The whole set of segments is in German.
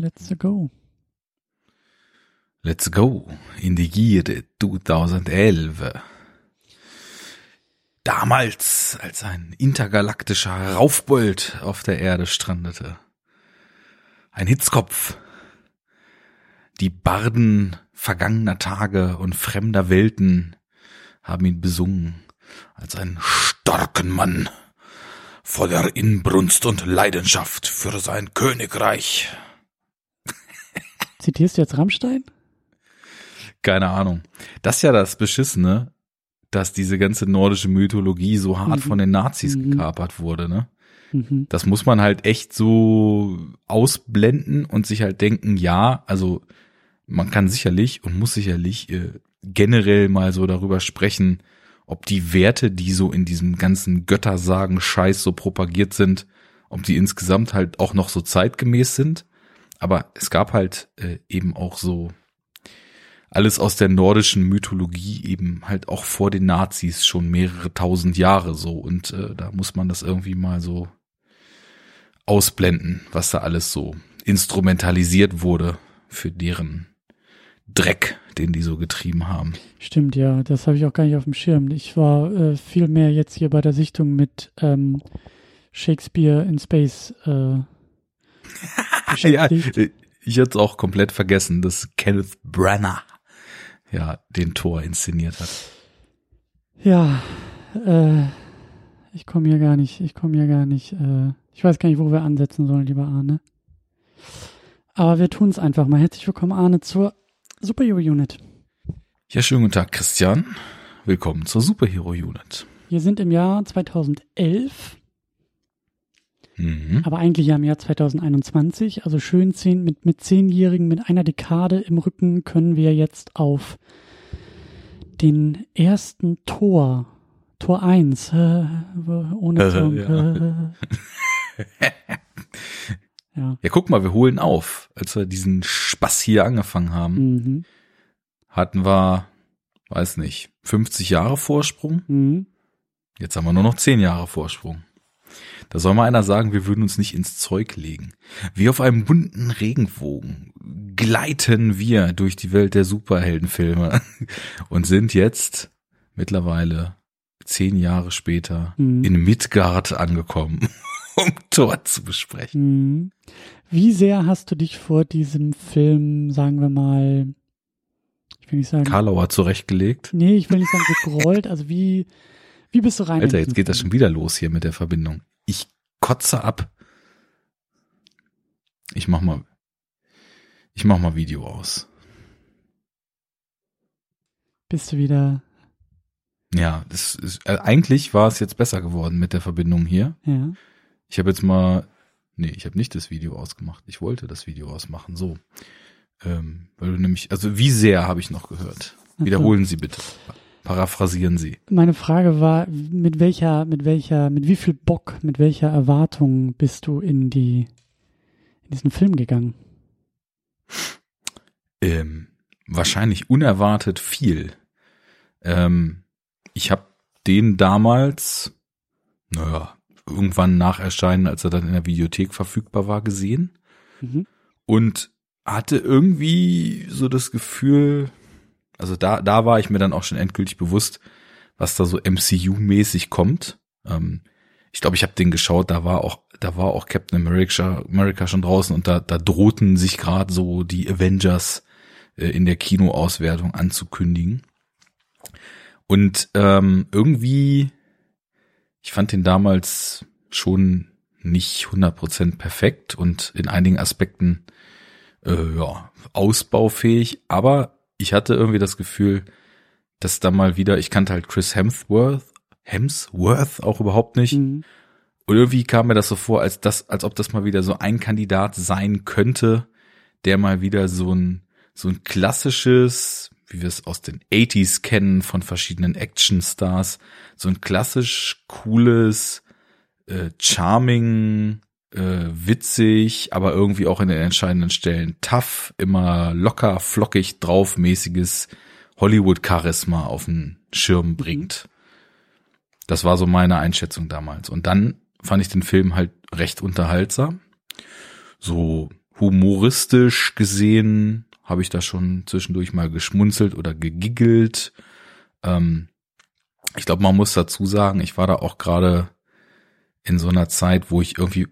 Let's go. Let's go in die Gierde 2011. Damals, als ein intergalaktischer Raufbold auf der Erde strandete. Ein Hitzkopf. Die Barden vergangener Tage und fremder Welten haben ihn besungen als einen starken Mann voller Inbrunst und Leidenschaft für sein Königreich. Zitierst du jetzt Rammstein? Keine Ahnung. Das ist ja das Beschissene, dass diese ganze nordische Mythologie so hart Mhm. von den Nazis Mhm. gekapert wurde, ne? Mhm. Das muss man halt echt so ausblenden und sich halt denken, ja, also man kann sicherlich und muss sicherlich äh, generell mal so darüber sprechen, ob die Werte, die so in diesem ganzen Göttersagen-Scheiß so propagiert sind, ob die insgesamt halt auch noch so zeitgemäß sind. Aber es gab halt äh, eben auch so alles aus der nordischen Mythologie eben halt auch vor den Nazis schon mehrere tausend Jahre so und äh, da muss man das irgendwie mal so ausblenden, was da alles so instrumentalisiert wurde für deren Dreck, den die so getrieben haben. Stimmt, ja, das habe ich auch gar nicht auf dem Schirm. Ich war äh, viel mehr jetzt hier bei der Sichtung mit ähm, Shakespeare in Space äh, ja, beschäftigt. ich hatte es auch komplett vergessen, dass Kenneth Branagh ja den Tor inszeniert hat. Ja, äh, ich komme hier gar nicht, ich komme hier gar nicht, äh, ich weiß gar nicht, wo wir ansetzen sollen, lieber Arne. Aber wir tun es einfach mal. Herzlich willkommen, Arne, zur Superhero Unit. Ja, schönen guten Tag, Christian. Willkommen zur Superhero Unit. Wir sind im Jahr 2011, Mhm. aber eigentlich ja im Jahr 2021. Also schön zehn, mit, mit Zehnjährigen, mit einer Dekade im Rücken können wir jetzt auf den ersten Tor, Tor 1, äh, ohne Song. ja. Äh, ja. Ja, guck mal, wir holen auf. Als wir diesen Spaß hier angefangen haben, Mhm. hatten wir, weiß nicht, 50 Jahre Vorsprung. Mhm. Jetzt haben wir nur noch 10 Jahre Vorsprung. Da soll mal einer sagen, wir würden uns nicht ins Zeug legen. Wie auf einem bunten Regenbogen gleiten wir durch die Welt der Superheldenfilme und sind jetzt mittlerweile zehn Jahre später Mhm. in Midgard angekommen, um Thor zu besprechen. Mhm. Wie sehr hast du dich vor diesem Film, sagen wir mal, ich will nicht sagen, Karlauer zurechtgelegt. nee, ich will nicht sagen gegrollt, also wie, wie bist du rein? in Alter, jetzt geht das Film? schon wieder los hier mit der Verbindung. Ich kotze ab. Ich mach mal, ich mach mal Video aus. Bist du wieder, Ja, das ist, äh, eigentlich war es jetzt besser geworden mit der Verbindung hier. ja. Ich habe jetzt mal, nee, ich habe nicht das Video ausgemacht. Ich wollte das Video ausmachen. So, ähm, weil du nämlich, also wie sehr habe ich noch gehört? Wiederholen Sie bitte. Paraphrasieren Sie. Meine Frage war, mit welcher, mit welcher, mit wie viel Bock, mit welcher Erwartung bist du in die, in diesen Film gegangen? Ähm, wahrscheinlich unerwartet viel. Ähm, ich habe den damals, naja, irgendwann nach Erscheinen, als er dann in der Videothek verfügbar war, gesehen Mhm. und hatte irgendwie so das Gefühl, also da, da war ich mir dann auch schon endgültig bewusst, was da so MCU-mäßig kommt. Ähm, ich glaube, ich habe den geschaut, da war auch, da war auch Captain America, America schon draußen und da, da drohten sich gerade so die Avengers äh, in der Kinoauswertung anzukündigen. Und ähm, irgendwie, ich fand den damals schon nicht 100% perfekt und in einigen Aspekten äh, ja, ausbaufähig, aber ich hatte irgendwie das Gefühl, dass da mal wieder, ich kannte halt Chris Hemsworth, Hemsworth auch überhaupt nicht. Mhm. Und irgendwie kam mir das so vor, als das, als ob das mal wieder so ein Kandidat sein könnte, der mal wieder so ein, so ein klassisches, wie wir es aus den 80s kennen von verschiedenen Actionstars, so ein klassisch cooles, äh, charming, äh, witzig, aber irgendwie auch in den entscheidenden Stellen tough, immer locker, flockig draufmäßiges Hollywood-Charisma auf den Schirm bringt. Das war so meine Einschätzung damals. Und dann fand ich den Film halt recht unterhaltsam. So humoristisch gesehen habe ich da schon zwischendurch mal geschmunzelt oder gegiggelt. Ähm, ich glaube, man muss dazu sagen, ich war da auch gerade in so einer Zeit, wo ich irgendwie,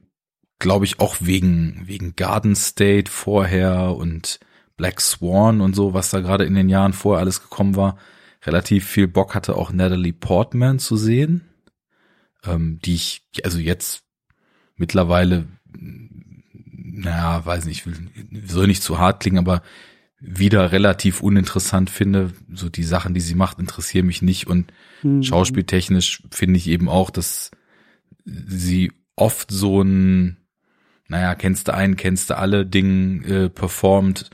glaube ich, auch wegen, wegen Garden State vorher und Black Swan und so, was da gerade in den Jahren vorher alles gekommen war, relativ viel Bock hatte, auch Natalie Portman zu sehen, ähm, die ich, also jetzt mittlerweile, naja, weiß nicht, soll nicht zu hart klingen, aber wieder relativ uninteressant finde. So die Sachen, die sie macht, interessieren mich nicht und mhm. schauspieltechnisch finde ich eben auch, dass sie oft so ein, naja, kennst du einen, kennst du alle Ding äh, performt.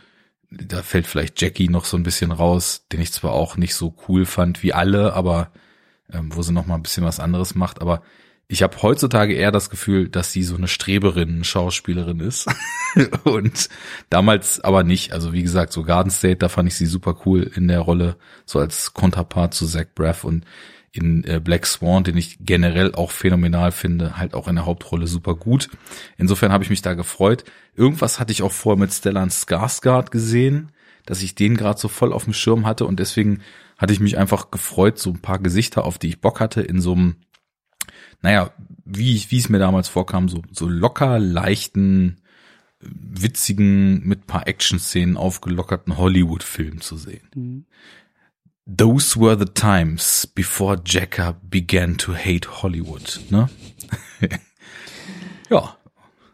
Da fällt vielleicht Jackie noch so ein bisschen raus, den ich zwar auch nicht so cool fand wie alle, aber ähm, wo sie noch mal ein bisschen was anderes macht. Aber ich habe heutzutage eher das Gefühl, dass sie so eine Streberin, Schauspielerin ist. und damals aber nicht. Also wie gesagt, so Garden State, da fand ich sie super cool in der Rolle, so als Konterpart zu Zach Braff und in äh, Black Swan, den ich generell auch phänomenal finde, halt auch in der Hauptrolle super gut. Insofern habe ich mich da gefreut. Irgendwas hatte ich auch vor mit Stellan Skarsgård gesehen, dass ich den gerade so voll auf dem Schirm hatte und deswegen hatte ich mich einfach gefreut, so ein paar Gesichter, auf die ich Bock hatte, in so einem naja, wie, wie es mir damals vorkam, so, so locker, leichten, witzigen, mit paar Action-Szenen aufgelockerten Hollywood-Film zu sehen. Mhm. Those were the times before Jacker began to hate Hollywood. Ne? ja,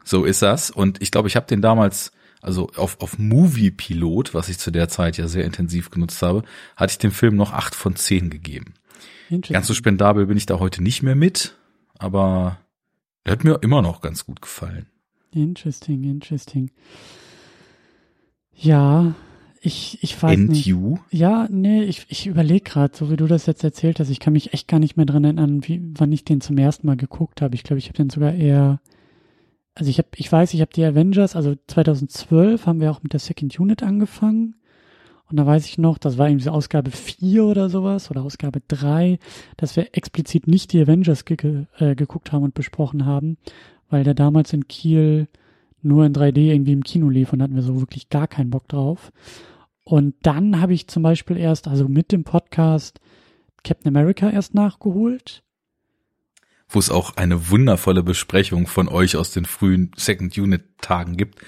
so ist das. Und ich glaube, ich habe den damals, also auf, auf Movie-Pilot, was ich zu der Zeit ja sehr intensiv genutzt habe, hatte ich dem Film noch acht von zehn gegeben. Ganz so spendabel bin ich da heute nicht mehr mit aber der hat mir immer noch ganz gut gefallen. Interesting, interesting. Ja, ich, ich weiß And nicht. You? Ja, nee, ich, ich überlege gerade, so wie du das jetzt erzählt hast, ich kann mich echt gar nicht mehr dran erinnern, wie, wann ich den zum ersten Mal geguckt habe. Ich glaube, ich habe den sogar eher, also ich habe, ich weiß, ich habe die Avengers, also 2012 haben wir auch mit der Second Unit angefangen. Und da weiß ich noch, das war irgendwie so Ausgabe 4 oder sowas oder Ausgabe 3, dass wir explizit nicht die Avengers ge äh, geguckt haben und besprochen haben, weil der damals in Kiel nur in 3D irgendwie im Kino lief und hatten wir so wirklich gar keinen Bock drauf. Und dann habe ich zum Beispiel erst, also mit dem Podcast Captain America erst nachgeholt wo es auch eine wundervolle Besprechung von euch aus den frühen Second Unit Tagen gibt,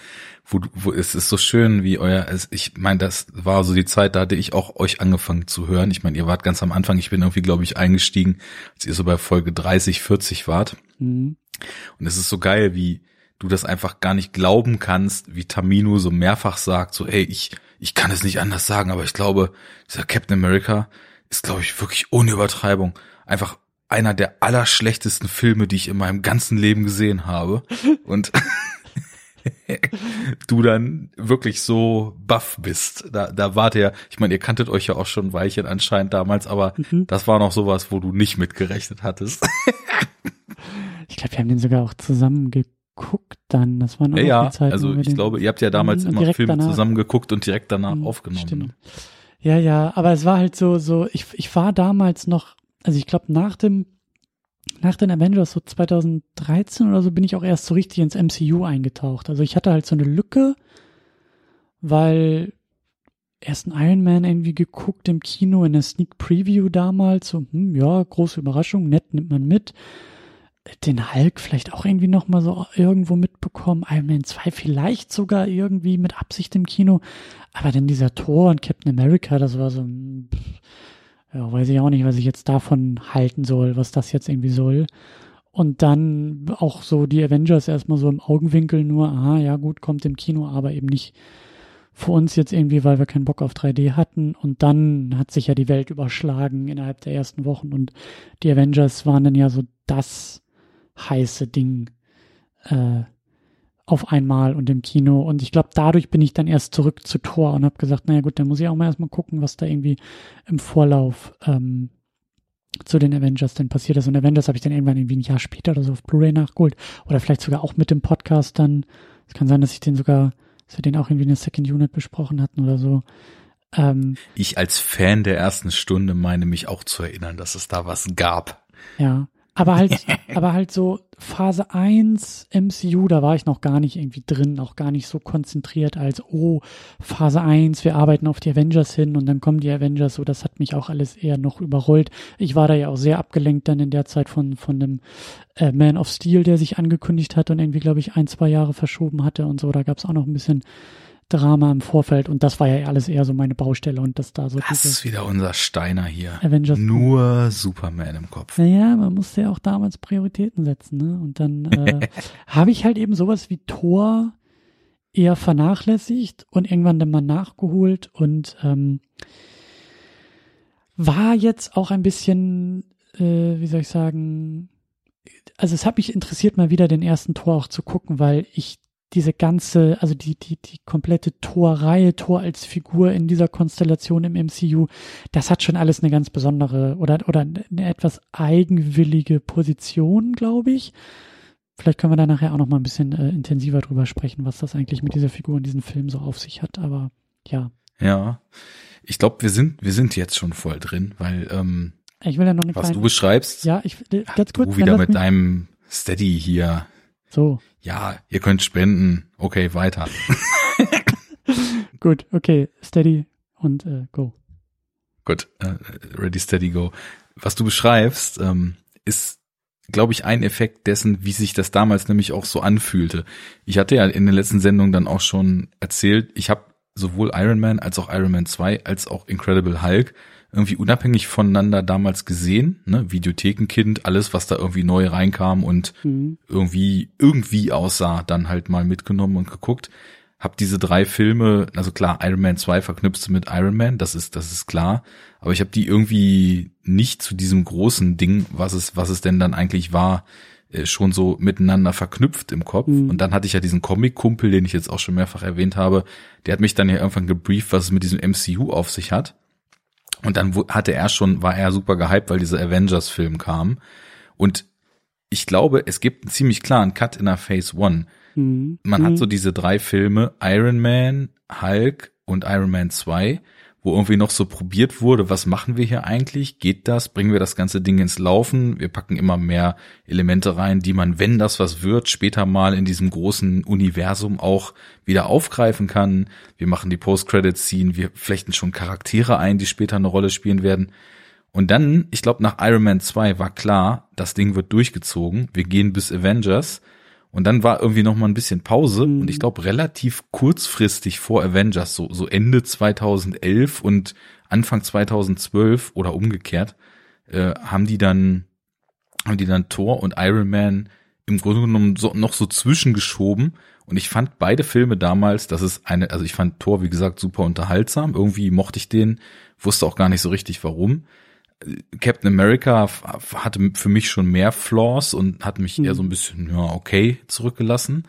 wo, wo es ist so schön, wie euer, ich meine, das war so die Zeit, da hatte ich auch euch angefangen zu hören. Ich meine, ihr wart ganz am Anfang, ich bin irgendwie, glaube ich, eingestiegen, als ihr so bei Folge 30, 40 wart. Mhm. Und es ist so geil, wie du das einfach gar nicht glauben kannst, wie Tamino so mehrfach sagt, so, ey, ich, ich kann es nicht anders sagen, aber ich glaube, dieser Captain America ist, glaube ich, wirklich ohne Übertreibung einfach einer der allerschlechtesten Filme, die ich in meinem ganzen Leben gesehen habe. Und du dann wirklich so buff bist. Da, da wart ihr, ich meine, ihr kanntet euch ja auch schon Weilchen anscheinend damals, aber mhm. das war noch sowas, wo du nicht mitgerechnet hattest. ich glaube, wir haben den sogar auch zusammen geguckt dann. Das war noch ja, die Zeit, also ich glaube, ihr habt ja damals immer Filme danach. zusammen geguckt und direkt danach mhm, aufgenommen. Stimmt. Ja, ja, aber es war halt so, so, ich, ich war damals noch also ich glaube, nach dem, nach den Avengers, so 2013 oder so, bin ich auch erst so richtig ins MCU eingetaucht. Also ich hatte halt so eine Lücke, weil erst ein Iron Man irgendwie geguckt im Kino in der Sneak Preview damals, so, hm, ja, große Überraschung, nett, nimmt man mit. Den Hulk vielleicht auch irgendwie nochmal so irgendwo mitbekommen. Iron Man 2 vielleicht sogar irgendwie mit Absicht im Kino. Aber dann dieser Thor und Captain America, das war so, ja, weiß ich auch nicht, was ich jetzt davon halten soll, was das jetzt irgendwie soll. Und dann auch so die Avengers erstmal so im Augenwinkel nur, aha, ja gut, kommt im Kino, aber eben nicht für uns jetzt irgendwie, weil wir keinen Bock auf 3D hatten. Und dann hat sich ja die Welt überschlagen innerhalb der ersten Wochen und die Avengers waren dann ja so das heiße Ding. Äh, auf einmal und im Kino. Und ich glaube, dadurch bin ich dann erst zurück zu Tor und habe gesagt, naja gut, dann muss ich auch mal erstmal gucken, was da irgendwie im Vorlauf ähm, zu den Avengers denn passiert ist. Und Avengers habe ich dann irgendwann irgendwie ein Jahr später oder so auf Blu-ray nachgeholt. Oder vielleicht sogar auch mit dem Podcast dann. Es kann sein, dass ich den sogar, dass wir den auch irgendwie in der Second Unit besprochen hatten oder so. Ähm, ich als Fan der ersten Stunde meine mich auch zu erinnern, dass es da was gab. Ja, Aber halt, aber halt so Phase 1 MCU, da war ich noch gar nicht irgendwie drin, auch gar nicht so konzentriert als, oh, Phase 1, wir arbeiten auf die Avengers hin und dann kommen die Avengers, so, das hat mich auch alles eher noch überrollt. Ich war da ja auch sehr abgelenkt dann in der Zeit von, von dem äh, Man of Steel, der sich angekündigt hat und irgendwie, glaube ich, ein, zwei Jahre verschoben hatte und so. Da gab es auch noch ein bisschen Drama im Vorfeld und das war ja alles eher so meine Baustelle und das da so. Das ist wieder unser Steiner hier. Avengers. Nur Superman im Kopf. Naja, man musste ja auch damals Prioritäten setzen, ne? Und dann äh, habe ich halt eben sowas wie Tor eher vernachlässigt und irgendwann dann mal nachgeholt und ähm, war jetzt auch ein bisschen, äh, wie soll ich sagen, also es hat mich interessiert, mal wieder den ersten Tor auch zu gucken, weil ich diese ganze, also die, die, die komplette Torreihe, Tor als Figur in dieser Konstellation im MCU, das hat schon alles eine ganz besondere oder, oder eine etwas eigenwillige Position, glaube ich. Vielleicht können wir da nachher auch noch mal ein bisschen äh, intensiver drüber sprechen, was das eigentlich mit dieser Figur in diesem Film so auf sich hat, aber ja. Ja. Ich glaube, wir sind, wir sind jetzt schon voll drin, weil, ähm, ich will ja noch eine was kleine, du beschreibst, ja, ich, äh, ganz kurz, du wieder mit mich- deinem Steady hier. So, Ja, ihr könnt spenden. Okay, weiter. gut, okay, steady und äh, go. Gut, äh, ready, steady, go. Was du beschreibst, ähm, ist, glaube ich, ein Effekt dessen, wie sich das damals nämlich auch so anfühlte. Ich hatte ja in den letzten Sendungen dann auch schon erzählt, ich habe sowohl Iron Man als auch Iron Man 2 als auch Incredible Hulk irgendwie unabhängig voneinander damals gesehen, ne, Videothekenkind, alles, was da irgendwie neu reinkam und Mhm. irgendwie irgendwie aussah, dann halt mal mitgenommen und geguckt. Hab diese drei Filme, also klar, Iron Man 2 verknüpfst du mit Iron Man, das ist das ist klar, aber ich habe die irgendwie nicht zu diesem großen Ding, was es was es denn dann eigentlich war, äh, schon so miteinander verknüpft im Kopf. Mhm. Und dann hatte ich ja diesen Comic-Kumpel, den ich jetzt auch schon mehrfach erwähnt habe, der hat mich dann ja irgendwann gebrieft, was es mit diesem MCU auf sich hat. Und dann hatte er schon, war er super gehypt, weil dieser Avengers-Film kam. Und ich glaube, es gibt einen ziemlich klaren Cut in der Phase One. Mhm. Man mhm. hat so diese drei Filme, Iron Man, Hulk und Iron Man 2, wo irgendwie noch so probiert wurde, was machen wir hier eigentlich? Geht das? Bringen wir das ganze Ding ins Laufen? Wir packen immer mehr Elemente rein, die man, wenn das was wird, später mal in diesem großen Universum auch wieder aufgreifen kann. Wir machen die Post-Credit-Scene, wir flechten schon Charaktere ein, die später eine Rolle spielen werden. Und dann, ich glaube, nach Iron Man 2 war klar, das Ding wird durchgezogen. Wir gehen bis Avengers. Und dann war irgendwie noch mal ein bisschen Pause. Mhm. Und ich glaube, relativ kurzfristig vor Avengers, so, so Ende 2011 und Anfang 2012 oder umgekehrt, äh, haben die dann, haben die dann Thor und Iron Man im Grunde genommen so, noch so zwischengeschoben. Und ich fand beide Filme damals, das ist eine, also ich fand Thor, wie gesagt, super unterhaltsam. Irgendwie mochte ich den, wusste auch gar nicht so richtig warum. Captain America hatte für mich schon mehr Flaws und hat mich eher so ein bisschen, ja, okay, zurückgelassen.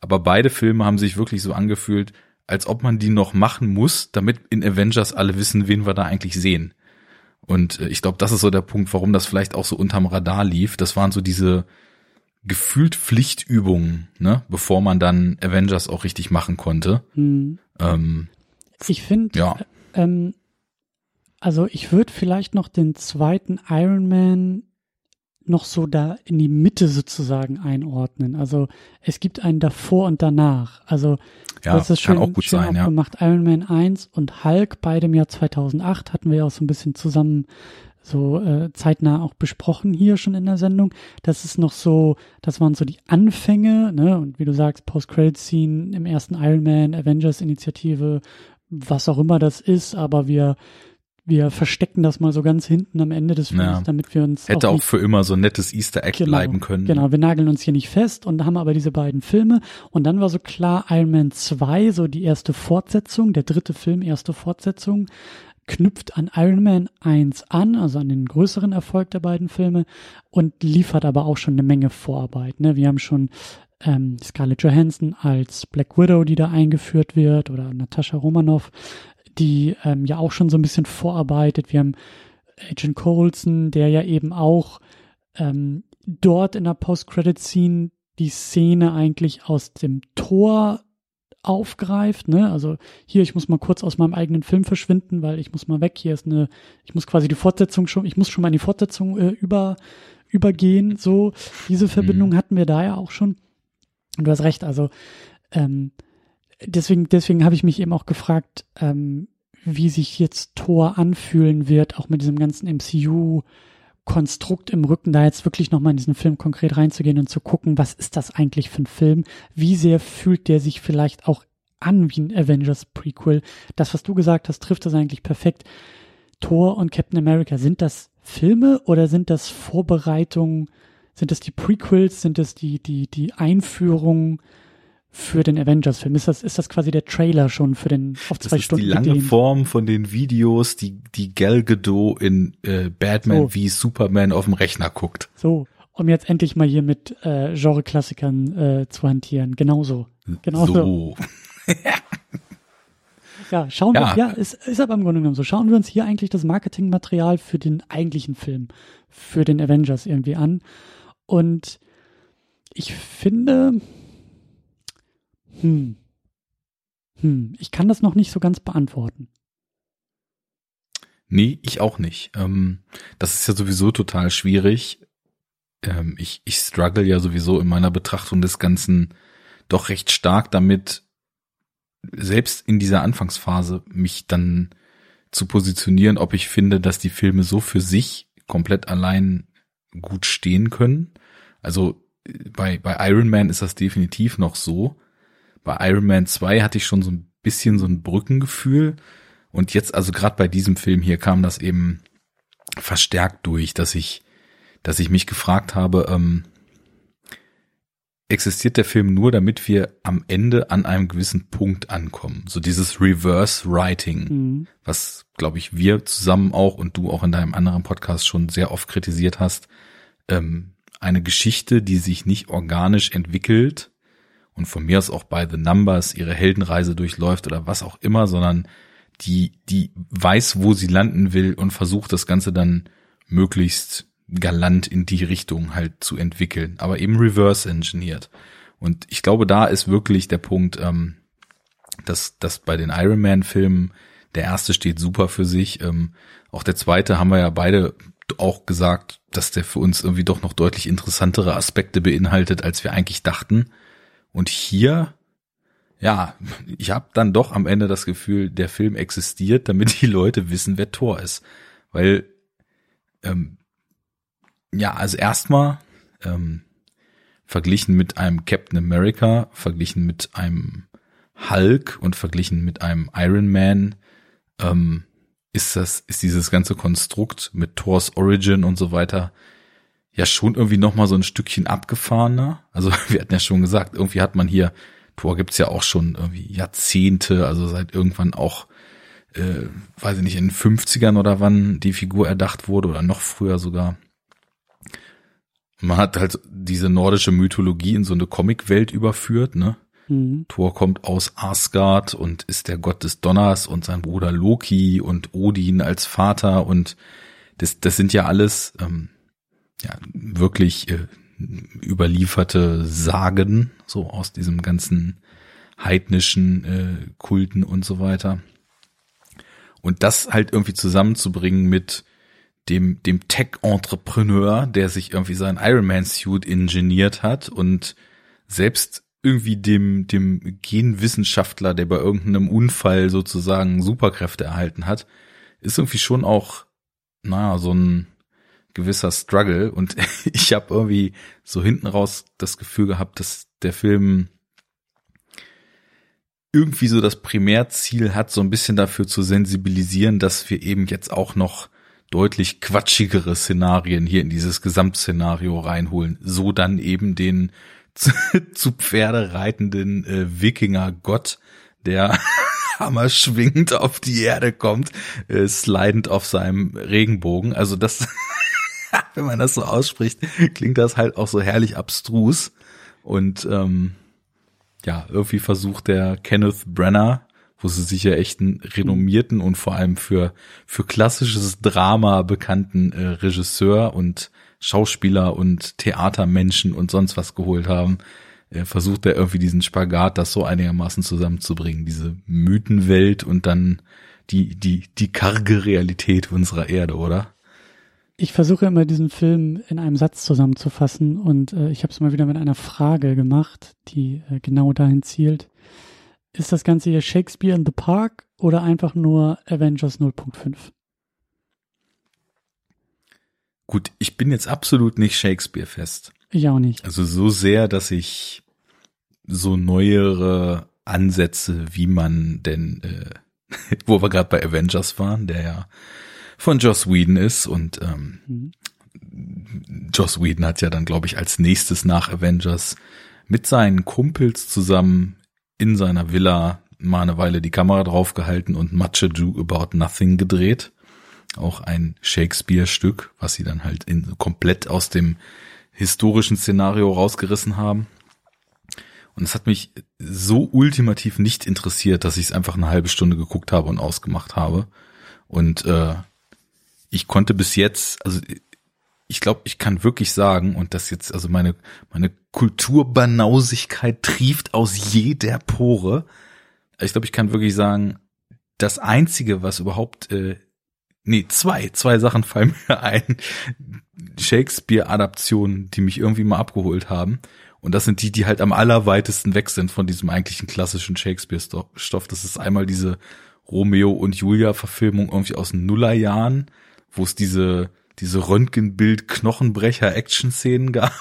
Aber beide Filme haben sich wirklich so angefühlt, als ob man die noch machen muss, damit in Avengers alle wissen, wen wir da eigentlich sehen. Und äh, ich glaube, das ist so der Punkt, warum das vielleicht auch so unterm Radar lief. Das waren so diese gefühlt Pflichtübungen, ne, bevor man dann Avengers auch richtig machen konnte. Mhm. Ähm, Ich finde, ja, ähm, also ich würde vielleicht noch den zweiten Iron Man noch so da in die Mitte sozusagen einordnen. Also es gibt einen davor und danach. Also ja, das ist kann schön, auch gut schön sein, ja. aufgemacht. Iron Man 1 und Hulk, beide im Jahr 2008, hatten wir ja auch so ein bisschen zusammen so äh, zeitnah auch besprochen hier schon in der Sendung. Das ist noch so, das waren so die Anfänge, ne? Und wie du sagst, Post-Credit-Scene im ersten Iron Man, Avengers-Initiative, was auch immer das ist, aber wir wir verstecken das mal so ganz hinten am Ende des Films, Ja. damit wir uns Hätte auch auch für immer so ein nettes Easter Egg Genau, bleiben können. Genau, wir nageln uns hier nicht fest und haben aber diese beiden Filme. Und dann war so klar, Iron Man 2, so die erste Fortsetzung, der dritte Film, erste Fortsetzung, knüpft an Iron Man 1 an, also an den größeren Erfolg der beiden Filme und liefert aber auch schon eine Menge Vorarbeit. Ne? Wir haben schon ähm, Scarlett Johansson als Black Widow, die da eingeführt wird, oder Natascha Romanoff, die ähm, ja auch schon so ein bisschen vorarbeitet. Wir haben Agent Coulson, der ja eben auch ähm, dort in der Post-Credit-Scene die Szene eigentlich aus dem Tor aufgreift, ne? Also hier, ich muss mal kurz aus meinem eigenen Film verschwinden, weil ich muss mal weg. Hier ist eine, ich muss quasi die Fortsetzung schon, ich muss schon mal in die Fortsetzung äh, über übergehen. So diese Verbindung mhm. hatten wir da ja auch schon. Und du hast recht. Also ähm, deswegen, deswegen habe ich mich eben auch gefragt, ähm, wie sich jetzt Thor anfühlen wird, auch mit diesem ganzen MCU. Konstrukt im Rücken, da jetzt wirklich nochmal in diesen Film konkret reinzugehen und zu gucken, was ist das eigentlich für ein Film? Wie sehr fühlt der sich vielleicht auch an wie ein Avengers Prequel? Das, was du gesagt hast, trifft das eigentlich perfekt. Thor und Captain America, sind das Filme oder sind das Vorbereitungen? Sind das die Prequels? Sind das die, die, die Einführung für den Avengers-Film? Ist das, ist das quasi der Trailer schon für den auf zwei das Stunden? Die lange Ideen? Form von den Videos, die, die Gal Gadot in äh, Batman so. wie Superman auf dem Rechner guckt. So, um jetzt endlich mal hier mit äh, Genre-Klassikern äh, zu hantieren. Genauso. Genauso. So. ja, schauen ja. wir, ja, ist, ist aber im Grunde genommen so. Schauen wir uns hier eigentlich das Marketingmaterial für den eigentlichen Film, für den Avengers irgendwie an. Und ich finde, hm. Hm, ich kann das noch nicht so ganz beantworten. Nee, ich auch nicht. Ähm, das ist ja sowieso total schwierig. Ähm, ich, ich struggle ja sowieso in meiner Betrachtung des Ganzen doch recht stark damit, selbst in dieser Anfangsphase mich dann zu positionieren, ob ich finde, dass die Filme so für sich komplett allein gut stehen können. Also bei, bei Iron Man ist das definitiv noch so bei Iron Man 2 hatte ich schon so ein bisschen so ein Brückengefühl. Und jetzt, also gerade bei diesem Film hier kam das eben verstärkt durch, dass ich, dass ich mich gefragt habe, ähm, existiert der Film nur, damit wir am Ende an einem gewissen Punkt ankommen. So dieses Reverse Writing, mhm. was, glaube ich, wir zusammen auch und du auch in deinem anderen Podcast schon sehr oft kritisiert hast. Ähm, eine Geschichte, die sich nicht organisch entwickelt, und von mir aus auch bei The Numbers ihre Heldenreise durchläuft oder was auch immer, sondern die, die weiß, wo sie landen will und versucht das Ganze dann möglichst galant in die Richtung halt zu entwickeln, aber eben reverse engineert. Und ich glaube, da ist wirklich der Punkt, ähm, dass, dass bei den Iron Man Filmen der erste steht super für sich. Ähm, auch der zweite haben wir ja beide auch gesagt, dass der für uns irgendwie doch noch deutlich interessantere Aspekte beinhaltet, als wir eigentlich dachten. Und hier, ja, ich habe dann doch am Ende das Gefühl, der Film existiert, damit die Leute wissen, wer Thor ist. Weil, ähm, ja, also erstmal ähm, verglichen mit einem Captain America, verglichen mit einem Hulk und verglichen mit einem Iron Man, ähm, ist das, ist dieses ganze Konstrukt mit Thors Origin und so weiter ja schon irgendwie noch mal so ein Stückchen abgefahrener. Also wir hatten ja schon gesagt, irgendwie hat man hier, Tor gibt's ja auch schon irgendwie Jahrzehnte, also seit irgendwann auch, äh, weiß ich nicht, in den 50ern oder wann die Figur erdacht wurde oder noch früher sogar. Man hat halt diese nordische Mythologie in so eine Comicwelt überführt, ne? Mhm. Thor kommt aus Asgard und ist der Gott des Donners und sein Bruder Loki und Odin als Vater und das, das sind ja alles ähm, ja, wirklich äh, überlieferte Sagen, so aus diesem ganzen heidnischen äh, Kulten und so weiter. Und das halt irgendwie zusammenzubringen mit dem, dem Tech-Entrepreneur, der sich irgendwie seinen Ironman-Suit ingeniert hat und selbst irgendwie dem, dem Genwissenschaftler, der bei irgendeinem Unfall sozusagen Superkräfte erhalten hat, ist irgendwie schon auch, naja, so ein, gewisser Struggle und ich habe irgendwie so hinten raus das Gefühl gehabt, dass der Film irgendwie so das Primärziel hat, so ein bisschen dafür zu sensibilisieren, dass wir eben jetzt auch noch deutlich quatschigere Szenarien hier in dieses Gesamtszenario reinholen. So dann eben den zu, Pferde reitenden äh, Wikinger-Gott, der Hammer schwingend auf die Erde kommt, äh, slidend auf seinem Regenbogen. Also das wenn man das so ausspricht, klingt das halt auch so herrlich abstrus. Und ähm, ja, irgendwie versucht der Kenneth Brenner, wo sie sich ja echt einen renommierten und vor allem für, für klassisches Drama bekannten äh, Regisseur und Schauspieler und Theatermenschen und sonst was geholt haben, äh, versucht er irgendwie diesen Spagat, das so einigermaßen zusammenzubringen, diese Mythenwelt und dann die, die, die karge Realität unserer Erde, oder? Ich versuche immer diesen Film in einem Satz zusammenzufassen und äh, ich habe es mal wieder mit einer Frage gemacht, die äh, genau dahin zielt. Ist das Ganze hier Shakespeare in the Park oder einfach nur Avengers 0.5? Gut, ich bin jetzt absolut nicht Shakespeare fest. Ich auch nicht. Also so sehr, dass ich so neuere Ansätze, wie man denn, äh, wo wir gerade bei Avengers waren, der ja von Joss Whedon ist und ähm, mhm. Joss Whedon hat ja dann, glaube ich, als nächstes nach Avengers mit seinen Kumpels zusammen in seiner Villa mal eine Weile die Kamera draufgehalten und Much Ado About Nothing gedreht. Auch ein Shakespeare-Stück, was sie dann halt in, komplett aus dem historischen Szenario rausgerissen haben. Und es hat mich so ultimativ nicht interessiert, dass ich es einfach eine halbe Stunde geguckt habe und ausgemacht habe. Und äh, ich konnte bis jetzt, also ich glaube, ich kann wirklich sagen, und das jetzt, also meine, meine Kulturbanausigkeit trieft aus jeder Pore. Ich glaube, ich kann wirklich sagen, das einzige, was überhaupt, äh, nee, zwei, zwei Sachen fallen mir ein. Shakespeare-Adaptionen, die mich irgendwie mal abgeholt haben. Und das sind die, die halt am allerweitesten weg sind von diesem eigentlichen klassischen Shakespeare-Stoff. Das ist einmal diese Romeo und Julia-Verfilmung irgendwie aus den Nullerjahren wo es diese, diese Röntgenbild-Knochenbrecher-Action-Szenen gab.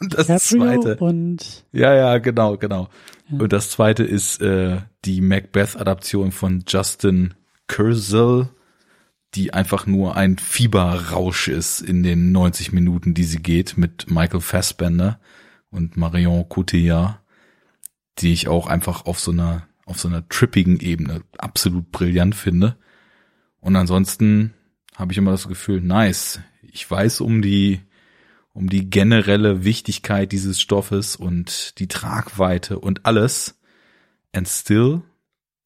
Und das Caprio zweite. Und Ja, ja, genau, genau. Ja. Und das zweite ist äh, die Macbeth-Adaption von Justin Kurzel, die einfach nur ein Fieberrausch ist in den 90 Minuten, die sie geht, mit Michael Fassbender und Marion Cotillard, die ich auch einfach auf so einer, auf so einer trippigen Ebene absolut brillant finde. Und ansonsten habe ich immer das Gefühl, nice. Ich weiß um die, um die generelle Wichtigkeit dieses Stoffes und die Tragweite und alles. And still,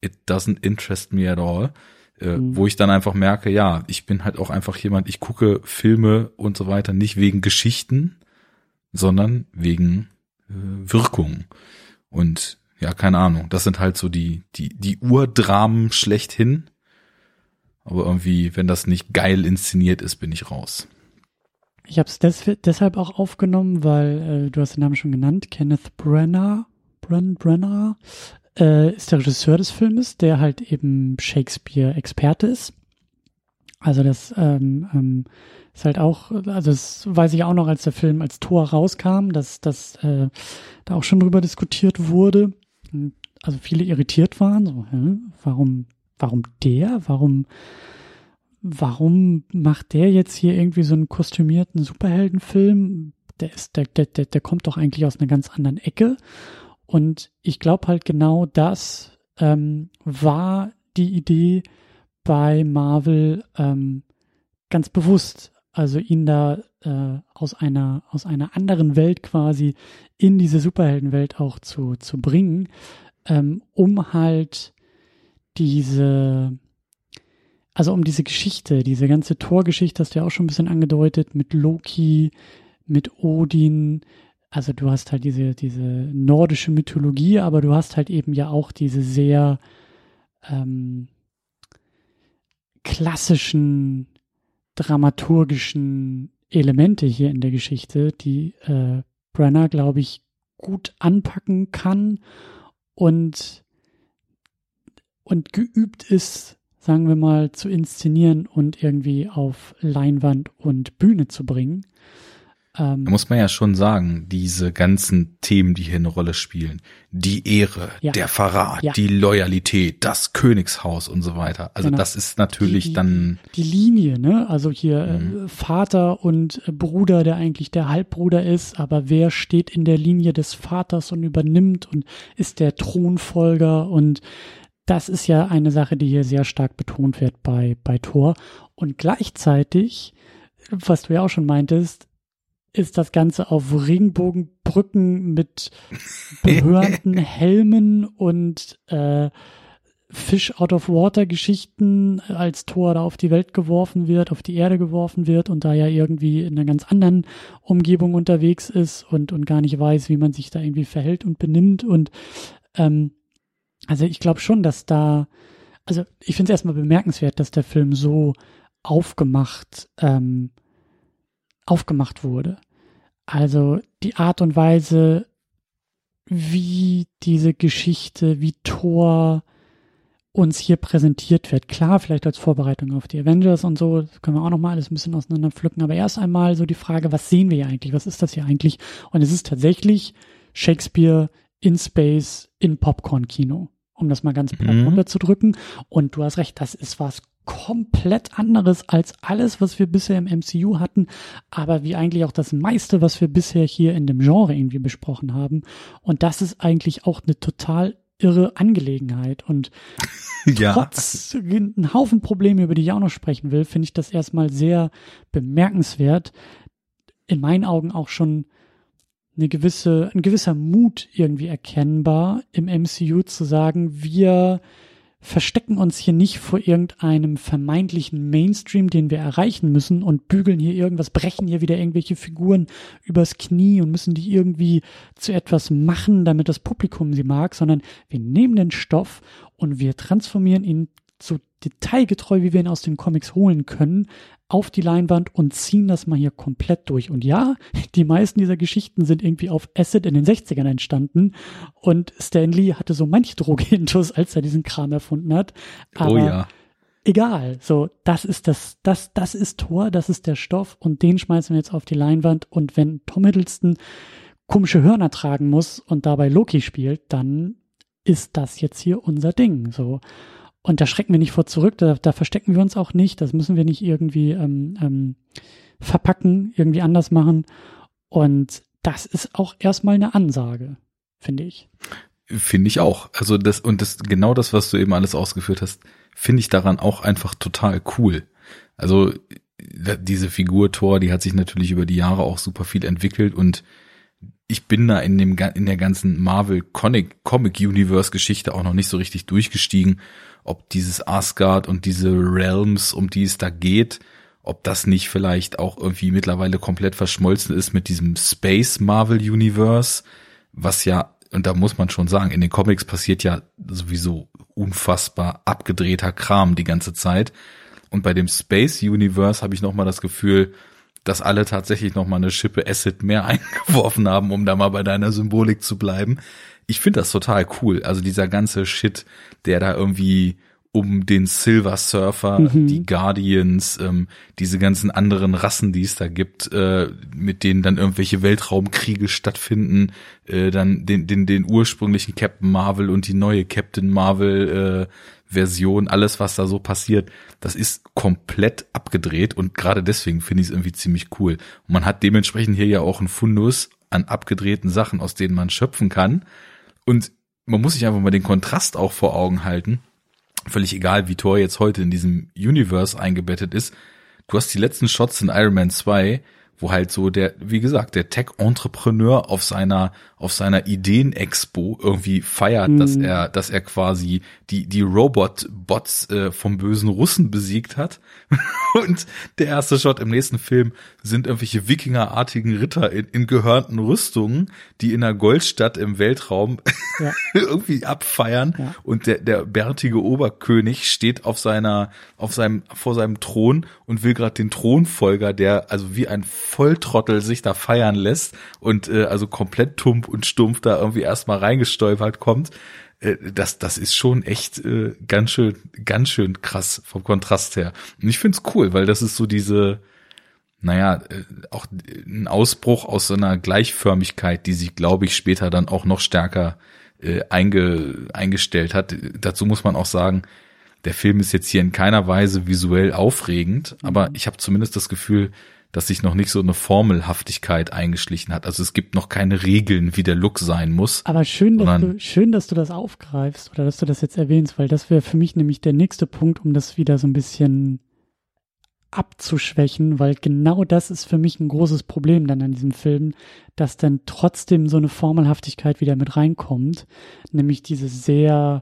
it doesn't interest me at all. Äh, mhm. Wo ich dann einfach merke, ja, ich bin halt auch einfach jemand, ich gucke Filme und so weiter nicht wegen Geschichten, sondern wegen äh, Wirkung. Und ja, keine Ahnung, das sind halt so die, die, die Urdramen schlechthin. Aber irgendwie, wenn das nicht geil inszeniert ist, bin ich raus. Ich habe es des deshalb auch aufgenommen, weil äh, du hast den Namen schon genannt, Kenneth Brenner, Bren Brenner äh, ist der Regisseur des Filmes, der halt eben Shakespeare-Experte ist. Also das ähm, ähm, ist halt auch, also das weiß ich auch noch, als der Film als Tor rauskam, dass, dass äh, da auch schon drüber diskutiert wurde. Also viele irritiert waren, so, hä, warum warum der? Warum, warum macht der jetzt hier irgendwie so einen kostümierten Superheldenfilm? Der ist, der, der, der, der kommt doch eigentlich aus einer ganz anderen Ecke. Und ich glaube halt genau das ähm, war die Idee bei Marvel ähm, ganz bewusst. Also ihn da äh, aus einer aus einer anderen Welt quasi in diese Superheldenwelt auch zu zu bringen, ähm, um halt diese, also um diese Geschichte, diese ganze Torgeschichte hast du ja auch schon ein bisschen angedeutet mit Loki, mit Odin. Also du hast halt diese, diese nordische Mythologie, aber du hast halt eben ja auch diese sehr ähm, klassischen dramaturgischen Elemente hier in der Geschichte, die äh, Brenner, glaube ich, gut anpacken kann und und geübt ist, sagen wir mal, zu inszenieren und irgendwie auf Leinwand und Bühne zu bringen. Ähm, da muss man ja schon sagen, diese ganzen Themen, die hier eine Rolle spielen, die Ehre, ja. der Verrat, ja. die Loyalität, das Königshaus und so weiter. Also genau. das ist natürlich die, die, dann die Linie, ne? Also hier mhm. äh, Vater und Bruder, der eigentlich der Halbbruder ist, aber wer steht in der Linie des Vaters und übernimmt und ist der Thronfolger und das ist ja eine Sache, die hier sehr stark betont wird bei, bei Thor. Und gleichzeitig, was du ja auch schon meintest, ist das Ganze auf Ringbogenbrücken mit behörnten Helmen und äh, Fish out of water Geschichten, als Thor da auf die Welt geworfen wird, auf die Erde geworfen wird und da ja irgendwie in einer ganz anderen Umgebung unterwegs ist und, und gar nicht weiß, wie man sich da irgendwie verhält und benimmt und ähm, also ich glaube schon, dass da, also ich finde es erstmal bemerkenswert, dass der Film so aufgemacht, ähm, aufgemacht wurde. Also die Art und Weise, wie diese Geschichte, wie Thor uns hier präsentiert wird. Klar, vielleicht als Vorbereitung auf die Avengers und so, können wir auch nochmal alles ein bisschen auseinander pflücken, aber erst einmal so die Frage, was sehen wir hier eigentlich? Was ist das hier eigentlich? Und es ist tatsächlich Shakespeare in Space in Popcorn-Kino, um das mal ganz platt mhm. runterzudrücken. Und du hast recht, das ist was komplett anderes als alles, was wir bisher im MCU hatten, aber wie eigentlich auch das meiste, was wir bisher hier in dem Genre irgendwie besprochen haben. Und das ist eigentlich auch eine total irre Angelegenheit. Und ja. trotz einen Haufen Probleme, über die ich auch noch sprechen will, finde ich das erstmal sehr bemerkenswert. In meinen Augen auch schon eine gewisse, ein gewisser Mut irgendwie erkennbar im MCU zu sagen, wir verstecken uns hier nicht vor irgendeinem vermeintlichen Mainstream, den wir erreichen müssen und bügeln hier irgendwas, brechen hier wieder irgendwelche Figuren übers Knie und müssen die irgendwie zu etwas machen, damit das Publikum sie mag, sondern wir nehmen den Stoff und wir transformieren ihn so detailgetreu, wie wir ihn aus den Comics holen können, auf die Leinwand und ziehen das mal hier komplett durch. Und ja, die meisten dieser Geschichten sind irgendwie auf Acid in den 60ern entstanden und Stanley hatte so manch Drogentus, als er diesen Kram erfunden hat. Oh Aber oh ja. Egal, so, das ist das, das, das ist Tor, das ist der Stoff und den schmeißen wir jetzt auf die Leinwand und wenn Tom Hiddleston komische Hörner tragen muss und dabei Loki spielt, dann ist das jetzt hier unser Ding, so. Und da schrecken wir nicht vor zurück, da, da verstecken wir uns auch nicht, das müssen wir nicht irgendwie ähm, ähm, verpacken, irgendwie anders machen. Und das ist auch erstmal eine Ansage, finde ich. Finde ich auch. Also das, und das, genau das, was du eben alles ausgeführt hast, finde ich daran auch einfach total cool. Also diese Figur Thor, die hat sich natürlich über die Jahre auch super viel entwickelt und ich bin da in dem in der ganzen Marvel Comic Comic Universe Geschichte auch noch nicht so richtig durchgestiegen ob dieses Asgard und diese Realms, um die es da geht, ob das nicht vielleicht auch irgendwie mittlerweile komplett verschmolzen ist mit diesem Space Marvel Universe, was ja, und da muss man schon sagen, in den Comics passiert ja sowieso unfassbar abgedrehter Kram die ganze Zeit. Und bei dem Space Universe habe ich nochmal das Gefühl, dass alle tatsächlich nochmal eine Schippe Acid mehr eingeworfen haben, um da mal bei deiner Symbolik zu bleiben ich finde das total cool. Also dieser ganze Shit, der da irgendwie um den Silver Surfer, mhm. die Guardians, ähm, diese ganzen anderen Rassen, die es da gibt, äh, mit denen dann irgendwelche Weltraumkriege stattfinden, äh, dann den, den, den ursprünglichen Captain Marvel und die neue Captain Marvel äh, Version, alles was da so passiert, das ist komplett abgedreht und gerade deswegen finde ich es irgendwie ziemlich cool. Und man hat dementsprechend hier ja auch einen Fundus an abgedrehten Sachen, aus denen man schöpfen kann. Und man muss sich einfach mal den Kontrast auch vor Augen halten. Völlig egal, wie Thor jetzt heute in diesem Universe eingebettet ist. Du hast die letzten Shots in Iron Man 2, wo halt so der, wie gesagt, der Tech-Entrepreneur auf seiner, auf seiner Ideen-Expo irgendwie feiert, mhm. dass er, dass er quasi die, die Robot-Bots äh, vom bösen Russen besiegt hat. Und der erste Shot im nächsten Film sind irgendwelche Wikingerartigen Ritter in, in gehörnten Rüstungen, die in einer Goldstadt im Weltraum ja. irgendwie abfeiern. Ja. Und der, der bärtige Oberkönig steht auf seiner, auf seinem, vor seinem Thron und will gerade den Thronfolger, der also wie ein Volltrottel sich da feiern lässt und äh, also komplett tump und stumpf da irgendwie erstmal reingestolpert kommt. Äh, das, das ist schon echt äh, ganz schön, ganz schön krass vom Kontrast her. Und ich find's cool, weil das ist so diese, naja, äh, auch ein Ausbruch aus so einer Gleichförmigkeit, die sich, glaube ich, später dann auch noch stärker äh, einge, eingestellt hat. Dazu muss man auch sagen, der Film ist jetzt hier in keiner Weise visuell aufregend, aber ich habe zumindest das Gefühl, dass sich noch nicht so eine Formelhaftigkeit eingeschlichen hat. Also es gibt noch keine Regeln, wie der Look sein muss. Aber schön, dass du, schön, dass du das aufgreifst oder dass du das jetzt erwähnst, weil das wäre für mich nämlich der nächste Punkt, um das wieder so ein bisschen abzuschwächen, weil genau das ist für mich ein großes Problem dann an diesem Film, dass dann trotzdem so eine Formelhaftigkeit wieder mit reinkommt, nämlich diese sehr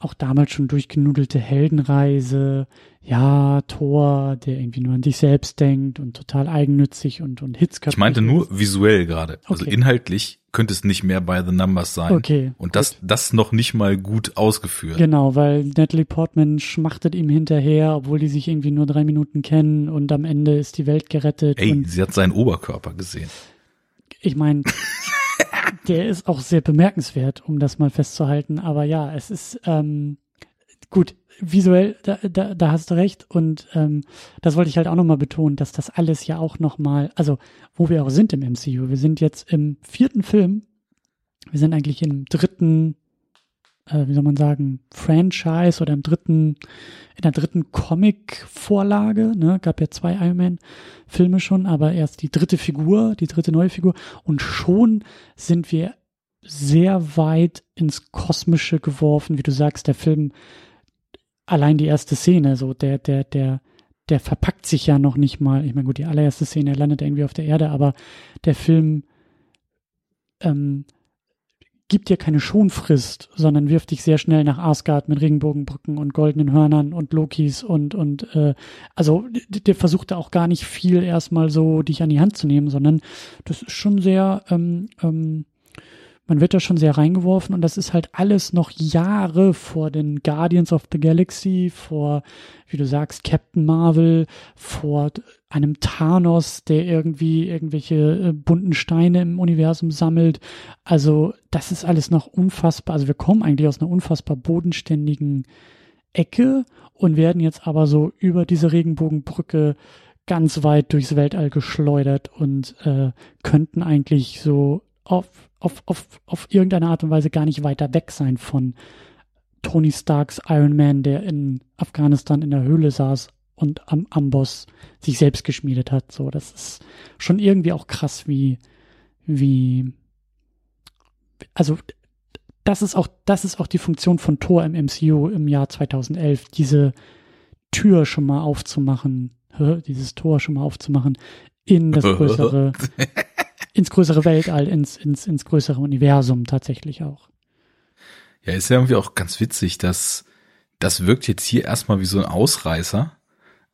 auch damals schon durchgenudelte Heldenreise, ja, Thor, der irgendwie nur an sich selbst denkt und total eigennützig und, und hitzköpfig Ich meinte nur visuell gerade. Also Okay. inhaltlich könnte es nicht mehr bei The Numbers sein. Okay, Und das, das noch nicht mal gut ausgeführt. Genau, weil Natalie Portman schmachtet ihm hinterher, obwohl die sich irgendwie nur drei Minuten kennen und am Ende ist die Welt gerettet. Ey, sie hat seinen Oberkörper gesehen. ich meine, der ist auch sehr bemerkenswert, um das mal festzuhalten. Aber ja, es ist ähm, gut, visuell, da, da, da hast du recht. Und ähm, das wollte ich halt auch nochmal betonen, dass das alles ja auch nochmal, also wo wir auch sind im MCU. Wir sind jetzt im vierten Film. Wir sind eigentlich im dritten, äh, wie soll man sagen, Franchise oder im dritten, in der dritten Comic-Vorlage. Ne? Gab ja zwei Iron Man-Filme schon, aber erst die dritte Figur, die dritte neue Figur. Und schon sind wir sehr weit ins Kosmische geworfen, wie du sagst, der Film, allein die erste Szene, so der, der, der, der verpackt sich ja noch nicht mal. Ich meine, gut, die allererste Szene, landet irgendwie auf der Erde, aber der Film ähm, gibt dir keine Schonfrist, sondern wirft dich sehr schnell nach Asgard mit Regenbogenbrücken und goldenen Hörnern und Lokis und und äh, also der versucht da auch gar nicht viel erstmal so dich an die Hand zu nehmen, sondern das ist schon sehr ähm, ähm, man wird da schon sehr reingeworfen und das ist halt alles noch Jahre vor den Guardians of the Galaxy, vor, wie du sagst, Captain Marvel, vor einem Thanos, der irgendwie irgendwelche äh, bunten Steine im Universum sammelt. Also das ist alles noch unfassbar. Also wir kommen eigentlich aus einer unfassbar bodenständigen Ecke und werden jetzt aber so über diese Regenbogenbrücke ganz weit durchs Weltall geschleudert und äh, könnten eigentlich so auf, auf, auf, auf irgendeine Art und Weise gar nicht weiter weg sein von Tony Starks Iron Man, der in Afghanistan in der Höhle saß und am Amboss sich selbst geschmiedet hat. So, das ist schon irgendwie auch krass, wie, wie, also das ist auch, das ist auch die Funktion von Thor im MCU im Jahr 2011, diese Tür schon mal aufzumachen, dieses Tor schon mal aufzumachen in das größere, ins größere Weltall, ins, ins, ins größere Universum tatsächlich auch. Ja, ist ja irgendwie auch ganz witzig, dass das wirkt jetzt hier erstmal wie so ein Ausreißer,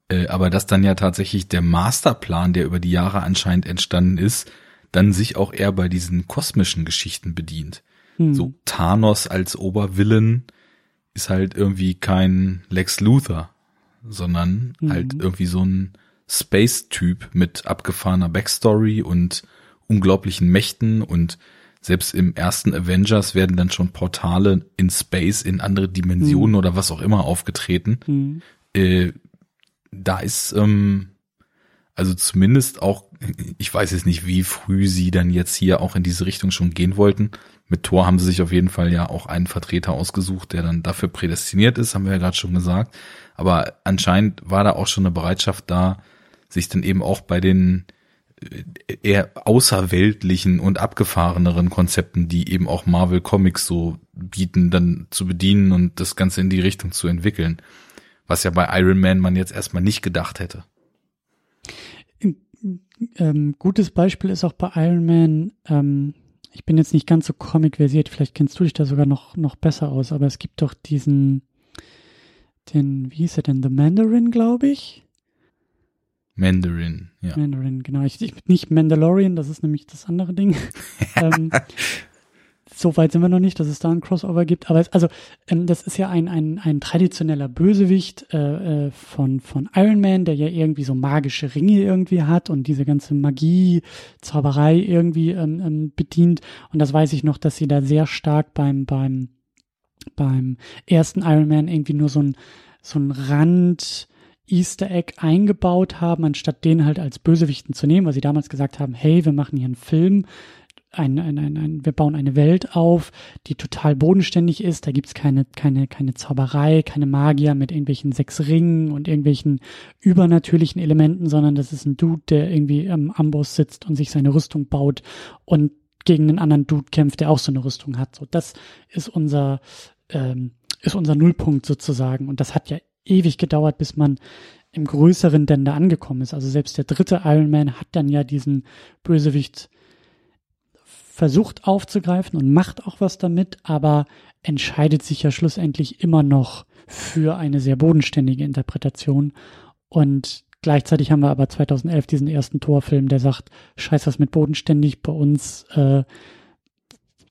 äh, aber dass dann ja tatsächlich der Masterplan, der über die Jahre anscheinend entstanden ist, dann sich auch eher bei diesen kosmischen Geschichten bedient. Hm. So Thanos als Obervillen ist halt irgendwie kein Lex Luthor, sondern Mhm. halt irgendwie so ein Space-Typ mit abgefahrener Backstory und unglaublichen Mächten und selbst im ersten Avengers werden dann schon Portale in Space, in andere Dimensionen oder was auch immer aufgetreten. Hm. Äh, da ist ähm, also zumindest auch, ich weiß jetzt nicht, wie früh sie dann jetzt hier auch in diese Richtung schon gehen wollten. Mit Thor haben sie sich auf jeden Fall ja auch einen Vertreter ausgesucht, der dann dafür prädestiniert ist, haben wir ja gerade schon gesagt. Aber anscheinend war da auch schon eine Bereitschaft da, sich dann eben auch bei den äh, eher außerweltlichen und abgefahreneren Konzepten, die eben auch Marvel Comics so bieten, dann zu bedienen und das Ganze in die Richtung zu entwickeln. Was ja bei Iron Man man jetzt erstmal nicht gedacht hätte. Ähm, gutes Beispiel ist auch bei Iron Man, ähm, ich bin jetzt nicht ganz so comic-versiert, vielleicht kennst du dich da sogar noch, noch besser aus, aber es gibt doch diesen, den, wie hieß er denn, The Mandarin, glaube ich? Mandarin, ja. Mandarin, genau. Ich, ich, nicht Mandalorian, das ist nämlich das andere Ding. ähm, so weit sind wir noch nicht, dass es da ein Crossover gibt. Aber es, also, ähm, das ist ja ein, ein, ein traditioneller Bösewicht äh, äh, von, von Iron Man, der ja irgendwie so magische Ringe irgendwie hat und diese ganze Magie, Zauberei irgendwie ähm, ähm, bedient. Und das weiß ich noch, dass sie da sehr stark beim, beim, beim ersten Iron Man irgendwie nur so ein, so ein Rand, Easter Egg eingebaut haben, anstatt den halt als Bösewichten zu nehmen, weil sie damals gesagt haben, hey, wir machen hier einen Film, ein, ein, ein, ein, wir bauen eine Welt auf, die total bodenständig ist, da gibt's keine, keine, keine Zauberei, keine Magier mit irgendwelchen sechs Ringen und irgendwelchen übernatürlichen Elementen, sondern das ist ein Dude, der irgendwie am Amboss sitzt und sich seine Rüstung baut und gegen einen anderen Dude kämpft, der auch so eine Rüstung hat. So, das ist unser, ähm, ist unser Nullpunkt sozusagen. Und das hat ja ewig gedauert, bis man im größeren denn da angekommen ist. Also selbst der dritte Iron Man hat dann ja diesen Bösewicht versucht aufzugreifen und macht auch was damit, aber entscheidet sich ja schlussendlich immer noch für eine sehr bodenständige Interpretation. Und gleichzeitig haben wir aber 2011 diesen ersten Torfilm, der sagt, scheiß was mit bodenständig bei uns, äh,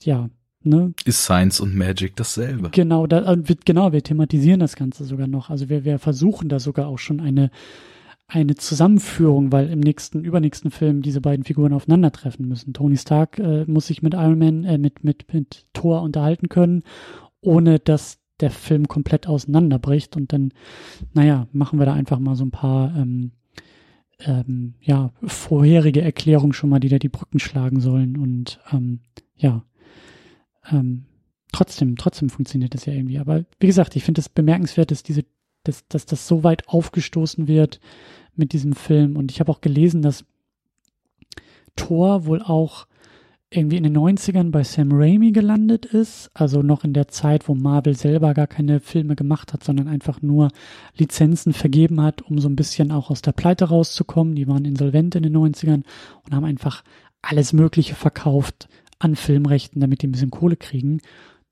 ja, ne? Ist Science und Magic dasselbe? Genau, da, äh, genau, wir thematisieren das Ganze sogar noch. Also wir, wir versuchen da sogar auch schon eine, eine Zusammenführung, weil im nächsten, übernächsten Film diese beiden Figuren aufeinandertreffen müssen. Tony Stark äh, muss sich mit Iron Man, äh, mit, mit, mit Thor unterhalten können, ohne dass der Film komplett auseinanderbricht. Und dann, naja, machen wir da einfach mal so ein paar ähm, ähm, ja, vorherige Erklärungen schon mal, die da die Brücken schlagen sollen. Und ähm, ja, ähm, trotzdem, trotzdem funktioniert das ja irgendwie. Aber wie gesagt, ich finde es bemerkenswert, dass diese, dass, dass das so weit aufgestoßen wird mit diesem Film. Und ich habe auch gelesen, dass Thor wohl auch irgendwie in den 90ern bei Sam Raimi gelandet ist, also noch in der Zeit, wo Marvel selber gar keine Filme gemacht hat, sondern einfach nur Lizenzen vergeben hat, um so ein bisschen auch aus der Pleite rauszukommen. Die waren insolvent in den 90ern und haben einfach alles Mögliche verkauft, an Filmrechten, damit die ein bisschen Kohle kriegen.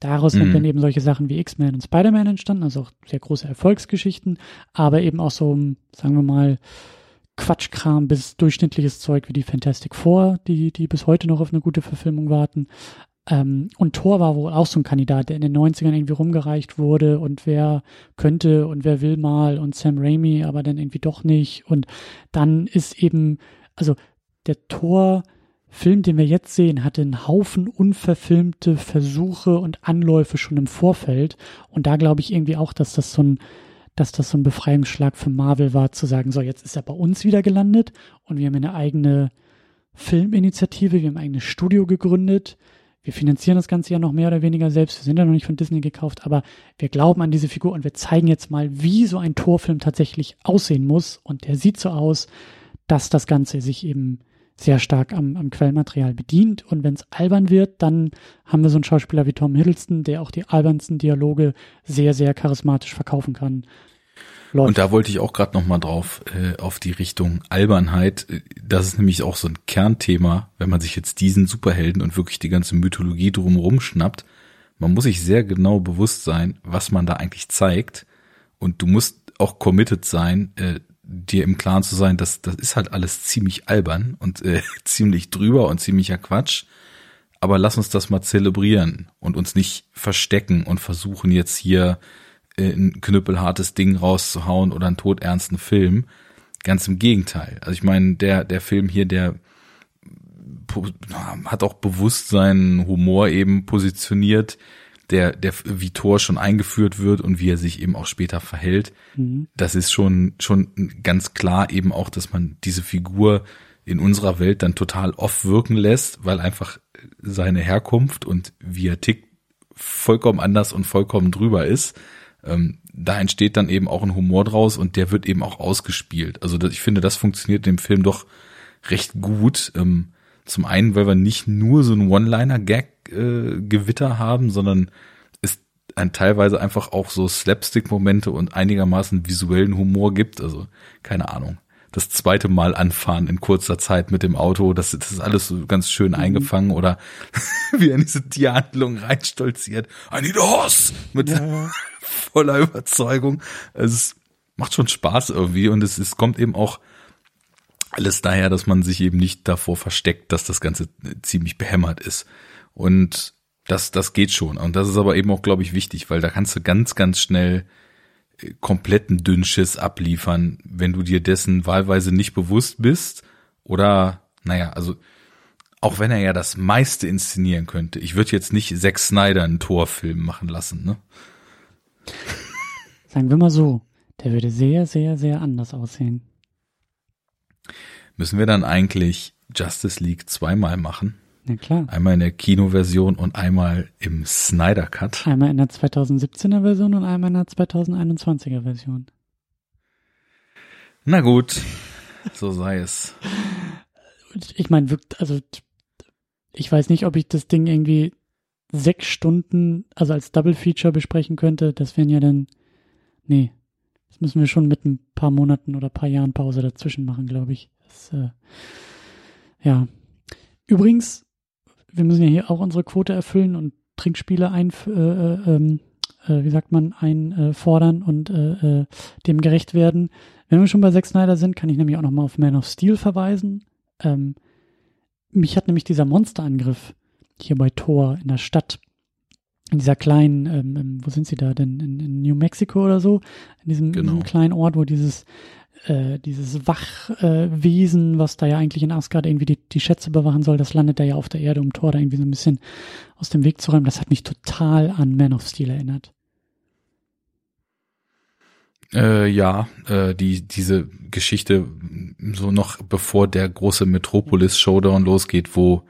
Daraus mhm. sind dann eben solche Sachen wie X-Men und Spider-Man entstanden, also auch sehr große Erfolgsgeschichten, aber eben auch so, sagen wir mal, Quatschkram bis durchschnittliches Zeug wie die Fantastic Four, die, die bis heute noch auf eine gute Verfilmung warten. Ähm, und Thor war wohl auch so ein Kandidat, der in den 90ern irgendwie rumgereicht wurde und wer könnte und wer will mal und Sam Raimi, aber dann irgendwie doch nicht. Und dann ist eben, also der Thor Film, den wir jetzt sehen, hatte einen Haufen unverfilmte Versuche und Anläufe schon im Vorfeld. Und da glaube ich irgendwie auch, dass das so ein, dass das so ein Befreiungsschlag für Marvel war, zu sagen, so, jetzt ist er bei uns wieder gelandet und wir haben eine eigene Filminitiative, wir haben ein eigenes Studio gegründet. Wir finanzieren das Ganze ja noch mehr oder weniger selbst. Wir sind ja noch nicht von Disney gekauft, aber wir glauben an diese Figur und wir zeigen jetzt mal, wie so ein Torfilm tatsächlich aussehen muss. Und der sieht so aus, dass das Ganze sich eben sehr stark am, am Quellmaterial bedient. Und wenn es albern wird, dann haben wir so einen Schauspieler wie Tom Hiddleston, der auch die albernsten Dialoge sehr, sehr charismatisch verkaufen kann. Läuft. Und da wollte ich auch gerade noch mal drauf äh, auf die Richtung Albernheit. Das ist nämlich auch so ein Kernthema, wenn man sich jetzt diesen Superhelden und wirklich die ganze Mythologie drumherum schnappt. Man muss sich sehr genau bewusst sein, was man da eigentlich zeigt. Und du musst auch committed sein, äh, dir im Klaren zu sein, dass das ist halt alles ziemlich albern und äh, ziemlich drüber und ziemlicher Quatsch. Aber lass uns das mal zelebrieren und uns nicht verstecken und versuchen jetzt hier äh, ein knüppelhartes Ding rauszuhauen oder einen todernsten Film. Ganz im Gegenteil. Also ich meine, der, der Film hier, der hat auch bewusst seinen Humor eben positioniert der, der wie Thor schon eingeführt wird und wie er sich eben auch später verhält. Mhm. Das ist schon, schon ganz klar eben auch, dass man diese Figur in unserer Welt dann total off wirken lässt, weil einfach seine Herkunft und wie er tickt vollkommen anders und vollkommen drüber ist. Ähm, da entsteht dann eben auch ein Humor draus und der wird eben auch ausgespielt. Also ich finde, das funktioniert im Film doch recht gut. Ähm, zum einen, weil wir nicht nur so ein Äh, haben, sondern es ein teilweise einfach auch so Slapstick-Momente und einigermaßen visuellen Humor gibt. Also keine Ahnung. Das zweite Mal anfahren in kurzer Zeit mit dem Auto, das, das ist alles so ganz schön mhm. eingefangen oder wie er in diese Tierhandlung reinstolziert. I need a horse! Mit ja. voller Überzeugung. Also es macht schon Spaß irgendwie und es, es kommt eben auch alles daher, dass man sich eben nicht davor versteckt, dass das Ganze ziemlich behämmert ist. Und das, das geht schon. Und das ist aber eben auch, glaube ich, wichtig, weil da kannst du ganz, ganz schnell äh, kompletten Dünnschiss abliefern, wenn du dir dessen wahlweise nicht bewusst bist. Oder, naja, also auch wenn er ja das meiste inszenieren könnte. Ich würde jetzt nicht Zack Snyder einen Torfilm machen lassen, ne? Sagen wir mal so, der würde sehr, sehr, sehr anders aussehen. Müssen wir dann eigentlich Justice League zweimal machen? Na klar. Einmal in der Kinoversion und einmal im Snyder Cut. Einmal in der 2017er Version und einmal in der 2021er Version. Na gut, so sei es. Ich meine, also ich weiß nicht, ob ich das Ding irgendwie sechs Stunden, also als Double Feature besprechen könnte. Das wären ja dann, nee, das müssen wir schon mit ein paar Monaten oder paar Jahren Pause dazwischen machen, glaube ich. Das, äh, ja. Übrigens, wir müssen ja hier auch unsere Quote erfüllen und Trinkspiele ein, äh, äh, ähm, äh, wie sagt man, einfordern und äh, äh, dem gerecht werden. Wenn wir schon bei Zack Snyder sind, kann ich nämlich auch nochmal auf Man of Steel verweisen. Ähm, mich hat nämlich dieser Monsterangriff hier bei Thor in der Stadt, in dieser kleinen, ähm, ähm wo sind sie da denn, in, in New Mexico oder so, in diesem, genau. in diesem kleinen Ort, wo dieses äh, dieses Wachwesen, äh, was da ja eigentlich in Asgard irgendwie die, die Schätze bewachen soll, das landet da ja auf der Erde, um Thor da irgendwie so ein bisschen aus dem Weg zu räumen. Das hat mich total an Man of Steel erinnert. Äh, ja, äh, die diese Geschichte so noch bevor der große Metropolis Showdown losgeht, wo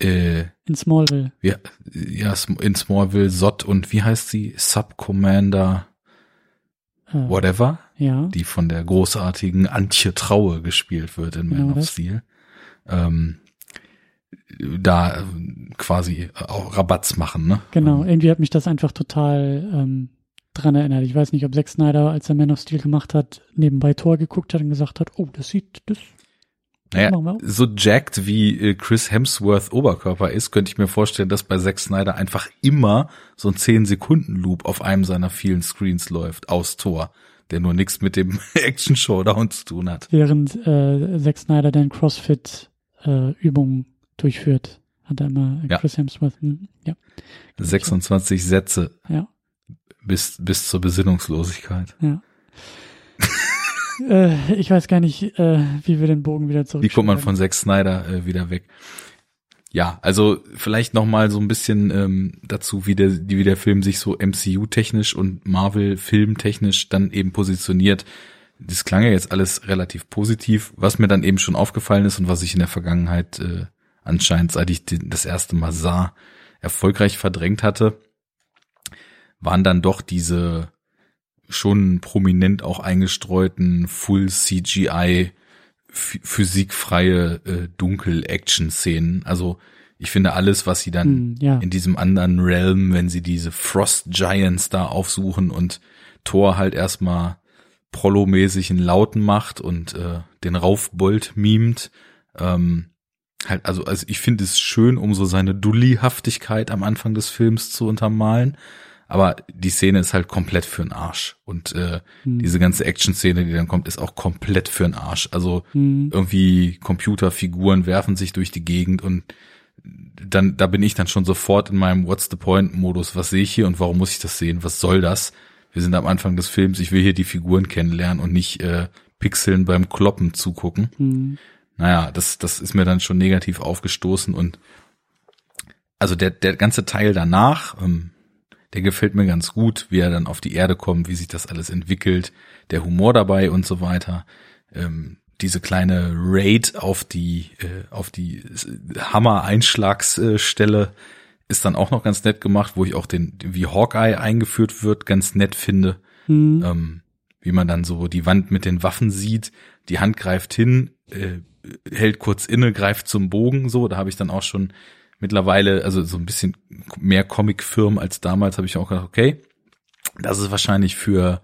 äh, in Smallville. Ja, ja, in Smallville Sot und wie heißt sie? Subcommander äh, whatever, ja. die von der großartigen Antje Traue gespielt wird in Man genau of Steel. Ähm, da quasi auch Rabatz machen, ne? Genau, irgendwie hat mich das einfach total ähm, dran erinnert. Ich weiß nicht, ob Zack Snyder, als er Man of Steel gemacht hat, nebenbei Tor geguckt hat und gesagt hat, oh, das sieht, das naja, so jacked wie äh, Chris Hemsworth Oberkörper ist, könnte ich mir vorstellen, dass bei Zack Snyder einfach immer so ein 10-Sekunden-Loop auf einem seiner vielen Screens läuft, aus Tor, der nur nichts mit dem Action-Showdown zu tun hat. Während äh, Zack Snyder dann Crossfit-Übungen äh, durchführt, hat er immer ja. Chris Hemsworth. Hm, ja. 26 Sätze. Ja. Bis, bis zur Besinnungslosigkeit. Ja. äh, ich weiß gar nicht, äh, wie wir den Bogen wieder zurück. Wie kommt man von Zack Snyder äh, wieder weg? Ja, also vielleicht noch mal so ein bisschen ähm, dazu, wie der, wie der Film sich so MCU-technisch und Marvel-Film-technisch dann eben positioniert. Das klang ja jetzt alles relativ positiv. Was mir dann eben schon aufgefallen ist und was ich in der Vergangenheit äh, anscheinend, seit ich das erste Mal sah, erfolgreich verdrängt hatte, waren dann doch diese schon prominent auch eingestreuten Full CGI physikfreie äh, Dunkel-Action-Szenen. Also ich finde alles, was sie dann mm, ja. in diesem anderen Realm, wenn sie diese Frost Giants da aufsuchen und Thor halt erstmal Prollo-mäßig einen Lauten macht und äh, den Raufbold mimt. Ähm, halt, also, also ich finde es schön, um so seine Dulli-Haftigkeit am Anfang des Films zu untermalen. Aber die Szene ist halt komplett für den Arsch. Und äh, mhm. diese ganze Action-Szene, die dann kommt, ist auch komplett für den Arsch. Also mhm. irgendwie Computerfiguren werfen sich durch die Gegend und dann, da bin ich dann schon sofort in meinem What's the Point-Modus. Was sehe ich hier und warum muss ich das sehen? Was soll das? Wir sind am Anfang des Films, ich will hier die Figuren kennenlernen und nicht äh, Pixeln beim Kloppen zugucken. Mhm. Naja, das, das ist mir dann schon negativ aufgestoßen und also der, der ganze Teil danach, ähm, der gefällt mir ganz gut, wie er dann auf die Erde kommt, wie sich das alles entwickelt, der Humor dabei und so weiter. Ähm, diese kleine Raid auf die äh, auf die Hammer-Einschlagsstelle ist dann auch noch ganz nett gemacht, wo ich auch den wie Hawkeye eingeführt wird ganz nett finde, mhm. ähm, wie man dann so die Wand mit den Waffen sieht, die Hand greift hin, äh, hält kurz inne, greift zum Bogen, so da habe ich dann auch schon mittlerweile, also so ein bisschen mehr Comic-Firmen als damals, habe ich auch gedacht, okay, das ist wahrscheinlich für